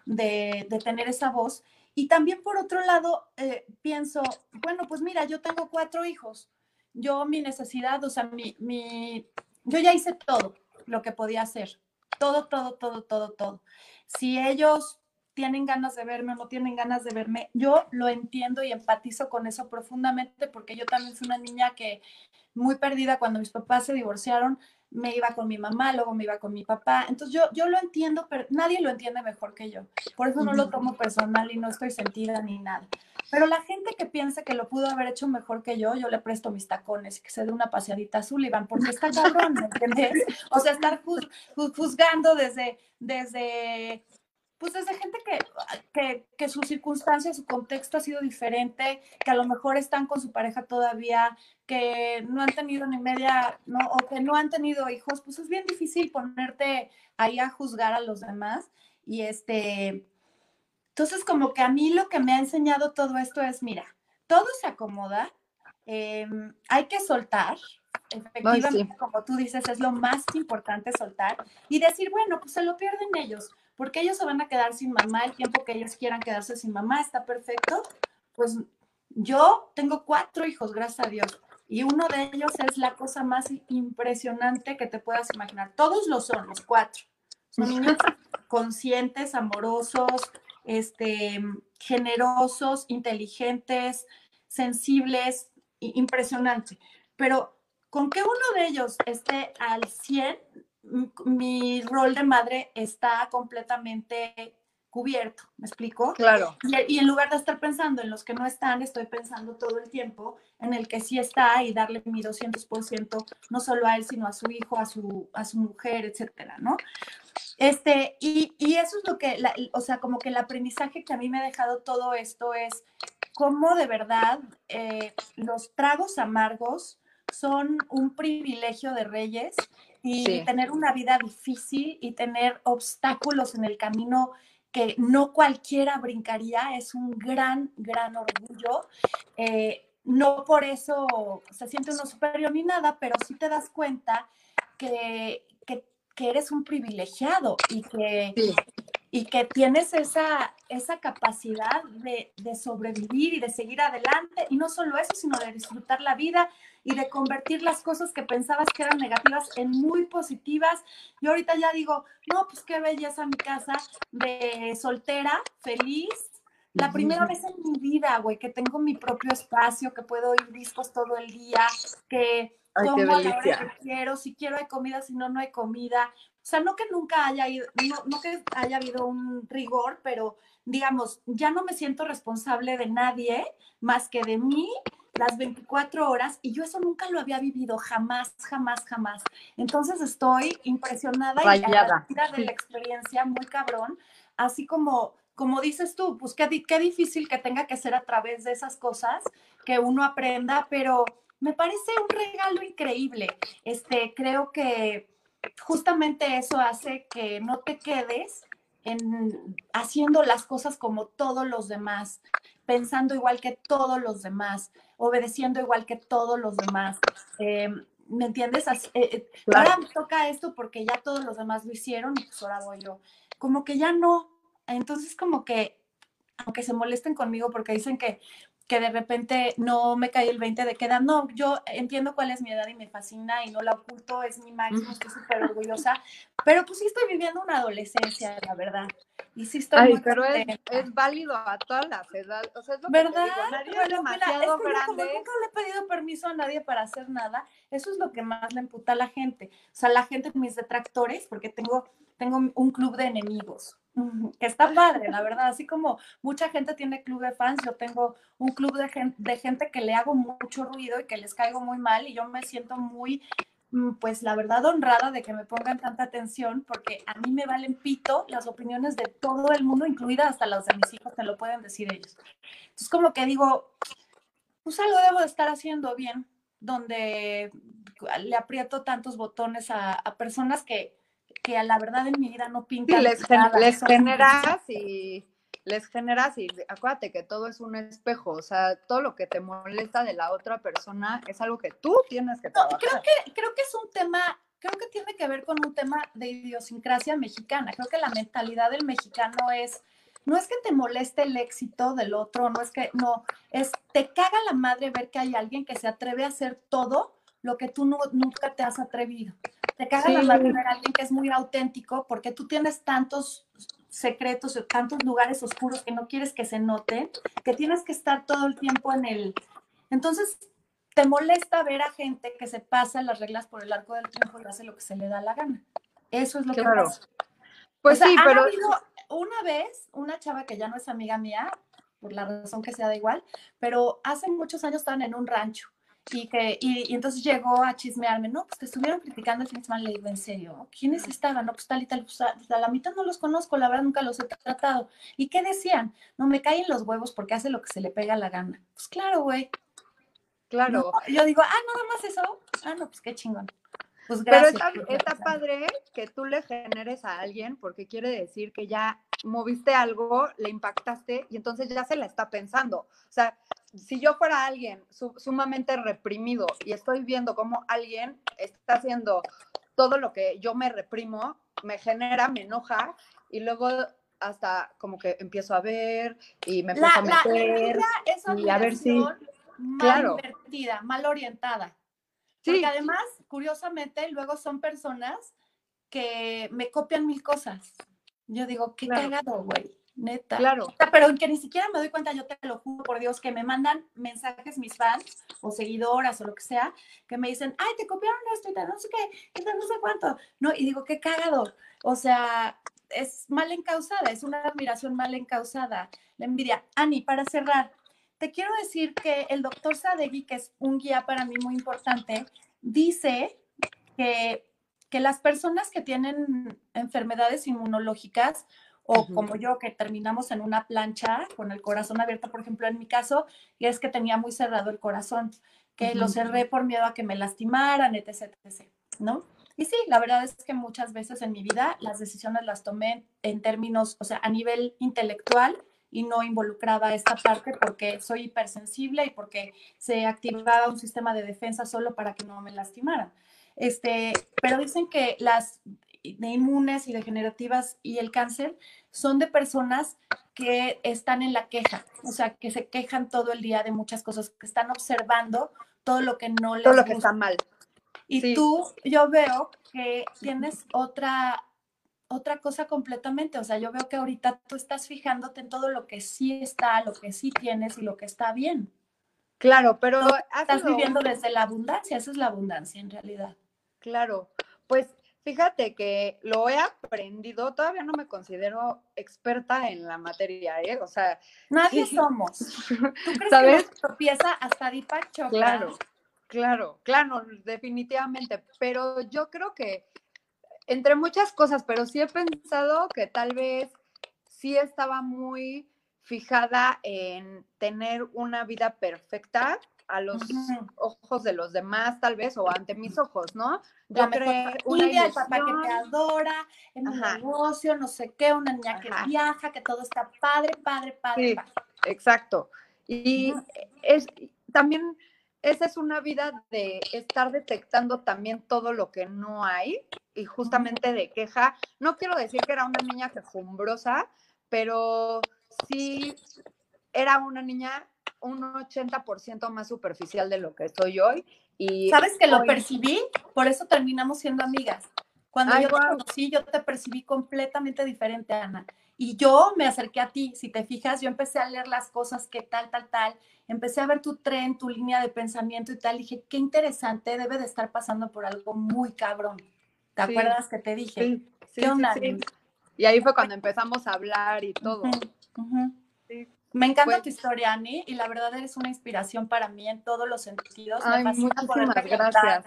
de, de tener esa voz y también por otro lado, eh, pienso, bueno, pues mira, yo tengo cuatro hijos. Yo mi necesidad, o sea, mi, mi, yo ya hice todo lo que podía hacer. Todo, todo, todo, todo, todo. Si ellos tienen ganas de verme o no tienen ganas de verme, yo lo entiendo y empatizo con eso profundamente porque yo también soy una niña que muy perdida cuando mis papás se divorciaron, me iba con mi mamá, luego me iba con mi papá. Entonces yo, yo lo entiendo, pero nadie lo entiende mejor que yo. Por eso no lo tomo personal y no estoy sentida ni nada. Pero la gente que piensa que lo pudo haber hecho mejor que yo, yo le presto mis tacones y que se dé una paseadita a Sullivan, porque está cabrón, ¿me entiendes? O sea, estar juzgando desde, desde pues desde gente que, que, su circunstancia, su contexto ha sido diferente, que a lo mejor están con su pareja todavía, que no han tenido ni media, no, o que no han tenido hijos, pues es bien difícil ponerte ahí a juzgar a los demás. Y este, entonces como que a mí lo que me ha enseñado todo esto es, mira, todo se acomoda, em, hay que soltar, efectivamente, como tú dices, es lo más importante soltar y decir, bueno, pues se lo pierden ellos porque ellos se van a quedar sin mamá el tiempo que ellos quieran quedarse sin mamá, está perfecto. Pues yo tengo cuatro hijos, gracias a Dios, y uno de ellos es la cosa más impresionante que te puedas imaginar. Todos lo son, los cuatro. Son niños conscientes, amorosos, este, generosos, inteligentes, sensibles, impresionante. Pero con que uno de ellos esté al 100, mi rol de madre está completamente cubierto, ¿me explico? Claro. Y, en lugar de estar pensando en los que no están, estoy pensando todo el tiempo en el que sí está y darle mi 200%, no solo a él, sino a su hijo, a su, a su mujer, etcétera, ¿no? Este, y, y eso es lo que, o sea, como que el aprendizaje que a mí me ha dejado todo esto es cómo de verdad eh, los tragos amargos son un privilegio de reyes y tener una vida difícil y tener obstáculos en el camino que no cualquiera brincaría, es un gran, gran orgullo. Eh, no por eso se siente uno superior ni nada, pero sí te das cuenta que, que, eres un privilegiado y que, y que tienes esa, esa capacidad de, de, sobrevivir y de seguir adelante. Y no solo eso, sino de disfrutar la vida y de convertir las cosas que pensabas que eran negativas en muy positivas. Yo ahorita ya digo, no, pues qué belleza mi casa de soltera, feliz. La primera vez en mi vida, güey, que tengo mi propio espacio, que puedo ir discos todo el día, que como a la hora que quiero, si quiero hay comida, si no, no hay comida. O sea, no que nunca haya ido, no, no que haya habido un rigor, pero digamos, ya no me siento responsable de nadie más que de mí las 24 horas y yo eso nunca lo había vivido, jamás, jamás, jamás. Entonces estoy impresionada y agradecida de la experiencia, muy cabrón, así como, como dices tú, pues qué, qué difícil que tenga que ser a través de esas cosas que uno aprenda, pero me parece un regalo increíble. Este, creo que justamente eso hace que no te quedes en haciendo las cosas como todos los demás, pensando igual que todos los demás, obedeciendo igual que todos los demás. Em, ¿Me entiendes? Eh, eh, ahora me toca esto porque ya todos los demás lo hicieron y pues ahora voy yo. Como que ya no. Entonces como que, aunque se molesten conmigo porque dicen que que de repente no me cae el 20 de queda. No, yo entiendo cuál es mi edad y me fascina y no la oculto, es mi máximo, estoy súper orgullosa, pero pues sí estoy viviendo una adolescencia, la verdad. Y sí estoy Ay, pero es, es, válido a todas las edades, o sea, es lo ¿verdad? Que Nadie es demasiado grande. nunca le he pedido permiso a nadie para hacer nada, eso es lo que más le emputa a la gente. O sea, la gente, mis detractores, porque tengo, tengo un club de enemigos que está padre, la verdad. Así como mucha gente tiene club de fans, yo tengo un club de gente, de gente que le hago mucho ruido y que les caigo muy mal y yo me siento muy, mm, pues la verdad, honrada de que me pongan tanta atención porque a mí me valen pito las opiniones de todo el mundo, incluidas hasta las de mis hijos, te lo pueden decir ellos. Entonces como que digo, pues algo debo de estar haciendo bien, donde le aprieto tantos botones a personas que que a la verdad en mi vida no pinta. Sí, les, les generas y les generas y acuérdate que todo es un espejo, o sea, todo lo que te molesta de la otra persona es algo que tú tienes que trabajar. creo que creo que es un tema, creo que tiene que ver con un tema de idiosincrasia mexicana. Creo que la mentalidad del mexicano es no es que te moleste el éxito del otro, no es que no, es te caga la madre ver que hay alguien que se atreve a hacer todo lo que tú nunca te has atrevido te caga la madre ver a alguien que es muy auténtico porque tú tienes tantos secretos, tantos lugares oscuros que no quieres que se noten, que tienes que estar todo el tiempo en el... Entonces, te molesta ver a gente que se pasa las reglas por el arco del triunfo y hace lo que se le da la gana. Eso es lo que pasa. Pues sí, pero... una vez, una chava que ya no es amiga mía, por la razón que sea da igual, pero hace muchos años estaban en un rancho y, que, y, entonces llegó a chismearme, no, pues te estuvieron criticando el fin de semana, le digo, ¿en serio? ¿Quiénes estaban? No, pues tal y tal, pues a la mitad no los conozco, la verdad nunca los he tratado. ¿Y qué decían? No, me caen los huevos porque hace lo que se le pega la gana. Pues claro, güey. Claro. yo digo, ah, nada más eso. Ah, no, pues qué chingón. Pues gracias. Pero está, está padre que tú le generes a alguien porque quiere decir que ya moviste algo, le impactaste y entonces ya se la está pensando. O sea, si yo fuera alguien sumamente reprimido y estoy viendo cómo alguien está haciendo todo lo que yo me reprimo, me genera, me enoja y luego hasta como que empiezo a ver y me empiezo a meter y a ver si mal invertida, mal orientada. Sí. Porque además, curiosamente, luego son personas que me copian mil cosas. Yo digo, qué cagado, güey. Neta. Claro. Pero que ni siquiera me doy cuenta, yo te lo juro por Dios, que me mandan mensajes mis fans o seguidoras o lo que sea, que me dicen, ay, te copiaron esto y tal, no sé qué, y tal, no sé cuánto. No, y digo, qué cagado. O sea, es mal encausada, es una admiración mal encausada, la envidia. Ani, para cerrar, te quiero decir que el doctor Sadegui, que es un guía para mí muy importante, dice que, que las personas que tienen enfermedades inmunológicas o como yo que terminamos en una plancha con el corazón abierto, por ejemplo, en mi caso, y es que tenía muy cerrado el corazón, que lo cerré por miedo a que me lastimaran, etc., etc., ¿no? Y sí, la verdad es que muchas veces en mi vida las decisiones las tomé en términos, o sea, a nivel intelectual y no involucraba esta parte porque soy hipersensible y porque se activaba un sistema de defensa solo para que no me lastimaran. Este, pero dicen que las de inmunes y degenerativas y el cáncer son de personas que están en la queja, o sea, que se quejan todo el día de muchas cosas, que están observando todo lo que no les Todo lo que está mal. Y tú, yo veo que tienes otra, otra cosa completamente, o sea, yo veo que ahorita tú estás fijándote en todo lo que sí está, lo que sí tienes y lo que está bien. Claro, pero... Estás viviendo desde la abundancia, esa es la abundancia en realidad. Claro, pues Fíjate que lo he aprendido, todavía no me considero experta en la materia, ¿eh? O sea... Nadie somos. ¿Tú crees ¿sabes? que tropieza hasta Deepak Claro, claro, claro, definitivamente. Pero yo creo que, entre muchas cosas, pero sí he pensado que tal vez sí estaba muy fijada en tener una vida perfecta a los ojos de los demás, tal vez, o ante mis ojos, ¿no? Yo creo una el papá que te adora, en un negocio, no sé qué, una niña que viaja, que todo está padre, padre, padre. Sí, exacto. Y es también, esa es una vida de estar detectando también todo lo que no hay y justamente de queja. No quiero decir que era una niña quejumbrosa, pero sí era una niña un 80% más superficial de lo que soy hoy. Y ¿Sabes que lo percibí? Por eso terminamos siendo amigas. Cuando yo te conocí, yo te percibí completamente diferente, Ana. Y yo me acerqué a ti, si te fijas, yo empecé a leer las cosas que tal, tal, tal, empecé a ver tu tren, tu línea de pensamiento y tal, y dije, qué interesante, debe de estar pasando por algo muy cabrón. ¿Te acuerdas que te dije? Sí, ¿Qué onda? Y ahí fue cuando empezamos a hablar y todo. Me encanta tu historia, Ani, y la verdad eres una inspiración para mí en todos los sentidos. Ay, Me fascina gracias.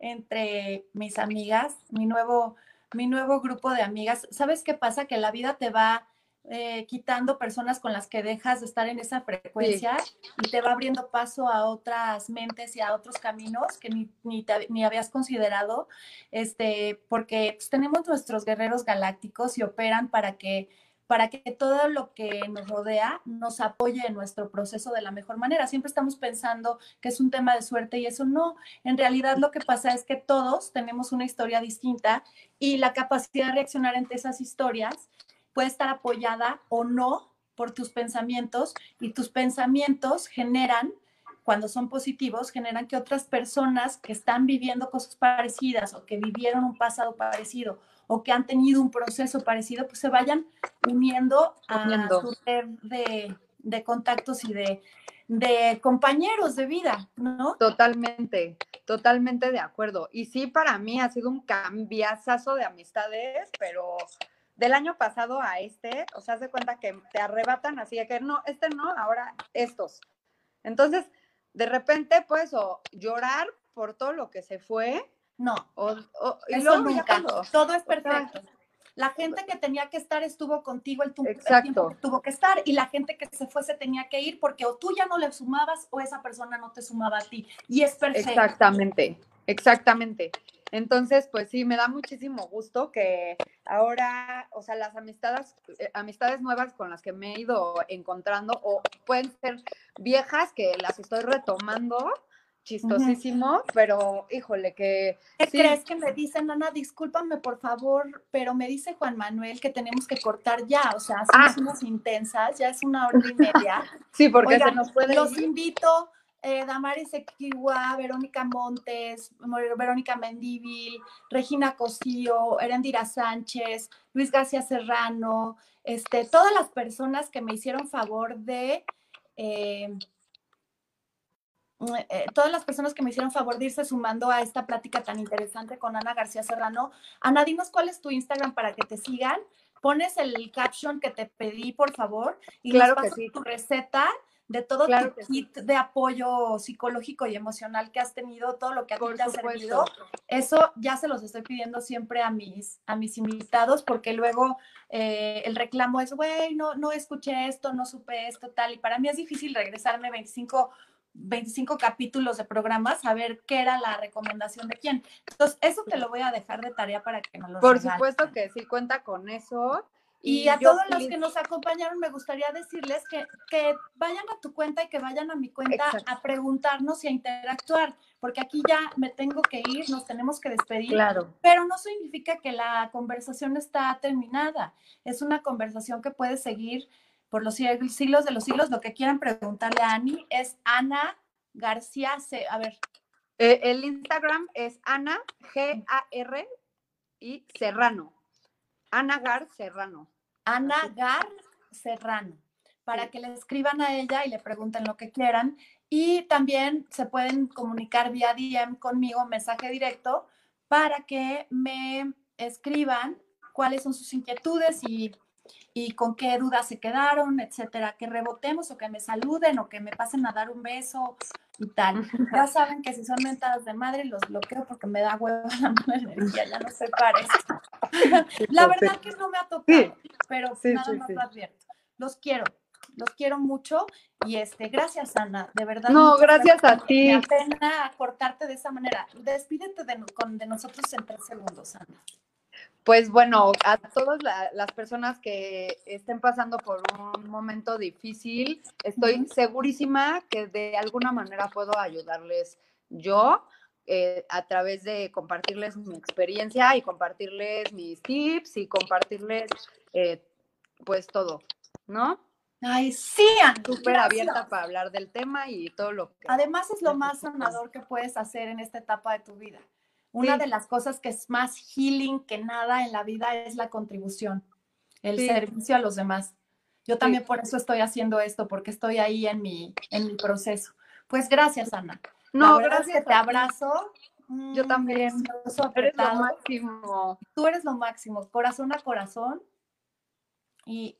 entre mis amigas, mi nuevo, mi nuevo grupo de amigas. ¿Sabes qué pasa? Que la vida te va eh, quitando personas con las que dejas de estar en esa frecuencia y te va abriendo paso a otras mentes y a otros caminos que ni, ni, ni habías considerado, este, porque pues, tenemos nuestros guerreros galácticos y operan para que para que todo lo que nos rodea nos apoye en nuestro proceso de la mejor manera. Siempre estamos pensando que es un tema de suerte y eso no. En realidad lo que pasa es que todos tenemos una historia distinta y la capacidad de reaccionar ante esas historias puede estar apoyada o no por tus pensamientos y tus pensamientos generan cuando son positivos, generan que otras personas que están viviendo cosas parecidas o que vivieron un pasado parecido o que han tenido un proceso parecido, pues se vayan uniendo a su red de, contactos y de, de compañeros de vida, ¿no? Totalmente, totalmente de acuerdo. Y sí, para mí ha sido un cambiazazo de amistades, pero del año pasado a este, o sea, se cuenta que te arrebatan así de que no, este no, ahora estos. Entonces, de repente, pues, o llorar por todo lo que se fue. No, eso nunca. Todo es perfecto. la gente que tenía que estar estuvo contigo el, tiempo que tuvo que estar y la gente que se fue se tenía que ir porque o tú ya no le sumabas o esa persona no te sumaba a ti. Y es perfecto. Exactamente, exactamente. Entonces, pues sí, me da muchísimo gusto que ahora, o sea, las amistades, eh, amistades nuevas con las que me he ido encontrando, o pueden ser viejas que las estoy retomando, chistosísimo, pero híjole, que... ¿Qué crees que me dicen, Ana? Discúlpame, por favor, pero me dice Juan Manuel que tenemos que cortar ya, o sea, somos ah. unas intensas, ya es una hora y media. sí, porque se nos puede... Los invito eh, Damaris Equiwa, Verónica Montes, Verónica Mendívil, Regina Cosío, Erendira Sánchez, Luis García Serrano, este, todas las personas que me hicieron favor de... Eh, eh, todas las personas que me hicieron favor de irse sumando a esta plática tan interesante con Ana García Serrano. Ana, dinos cuál es tu Instagram para que te sigan. Pones el caption que te pedí, por favor, y claro nos que sí. tu receta de todo Claro tu sí. kit de apoyo psicológico y emocional que has tenido, todo lo que a ti te ha servido. Eso ya se los estoy pidiendo siempre a mis, a mis invitados, porque luego eh, el reclamo es, güey, no, no escuché esto, no supe esto, tal. Y para mí es difícil regresarme 25, 25 capítulos de programas a ver qué era la recomendación de quién. Entonces, eso te lo voy a dejar de tarea para que me lo Por regales. supuesto que sí cuenta con eso. Y a yo todos los feliz- que nos acompañaron, me gustaría decirles que, que vayan a tu cuenta y que vayan a mi cuenta Exacto. a preguntarnos y a interactuar, porque aquí ya me tengo que ir, nos tenemos que despedir, Claro. pero no significa que la conversación está terminada. Es una conversación que puede seguir por los sig- siglos de los siglos. Lo que quieran preguntarle a Ani es Ana García, C. a ver, Eh, el Instagram es Ana, G-A-R y Serrano. Ana Gar Serrano. Ana. Gar Serrano, para Sí. que le escriban a ella y le pregunten lo que quieran. Y también se pueden comunicar vía DM conmigo, mensaje directo, para que me escriban cuáles son sus inquietudes y, y con qué dudas se quedaron, etcétera. Que rebotemos o que me saluden o que me pasen a dar un beso y tal. Ya saben que si son mentadas de madre, los bloqueo porque me da hueva la mala energía, ya no sé para esto. La verdad que no me ha tocado, pero Sí, nada sí, más sí. lo advierto. Los quiero, los quiero mucho y este, gracias Ana, de verdad. No, gracias a ti. Me apena cortarte de esa manera. Despídete de, con- de nosotros en tres segundos, Ana. Pues bueno, a todas la- las personas que estén pasando por un momento difícil, estoy segurísima que de alguna manera puedo ayudarles yo eh, a través de compartirles mi experiencia y compartirles mis tips y compartirles eh, pues todo, ¿no? Ay, sí. Súper abierta para hablar del tema y todo lo que... Además es lo más sanador que puedes hacer en esta etapa de tu vida. Una Sí. de las cosas que es más healing que nada en la vida es la contribución, el Sí. servicio a los demás. Yo también por eso estoy haciendo esto, porque estoy ahí en mi, en mi proceso. Pues gracias, Ana. No, gracias. te abrazo. Yo Mm, también. delicioso, Eres lo máximo. Tú eres lo máximo, corazón a corazón. Y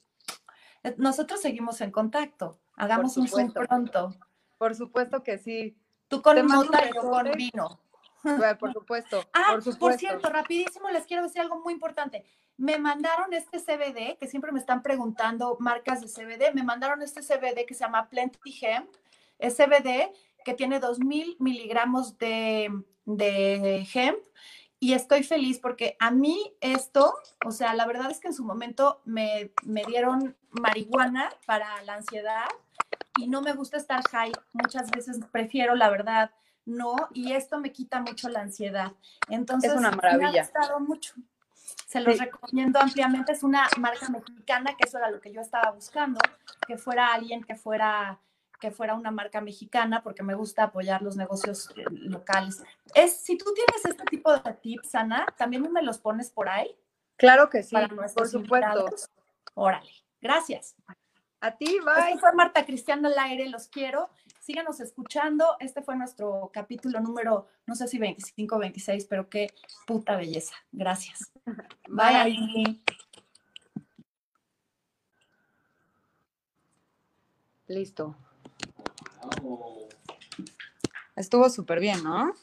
nosotros seguimos en contacto. Hagamos un Zoom pronto. Por supuesto que sí. Tú con nota y yo con vino. Bueno, Por supuesto. Ah, por por, supuesto. cierto, rapidísimo les quiero decir algo muy importante. Me mandaron este CBD, que siempre me están preguntando marcas de CBD, me mandaron este CBD que se llama Plenty Hemp. Es CBD que tiene 2000 miligramos de, de hemp y estoy feliz porque a mí esto, o sea, la verdad es que en su momento me, me dieron marihuana para la ansiedad y no me gusta estar high. Muchas veces prefiero, la verdad, no, y esto me quita mucho la ansiedad. Entonces, una Me ha gustado mucho. Se los Sí. recomiendo ampliamente. Es una marca mexicana, que eso era lo que yo estaba buscando, que fuera alguien que fuera que fuera una marca mexicana, porque me gusta apoyar los negocios eh, locales. Es, si tú tienes este tipo de tips, Ana, también me los pones por ahí Claro que sí, por supuesto. invitados. Órale, gracias. A ti, Esto bye. fue Marta Cristiano al aire, los quiero. Síganos escuchando. Este fue nuestro capítulo número, no sé si 25 o 26, pero qué puta belleza. Gracias. Bye. Bye. Listo. Estuvo súper bien, ¿no?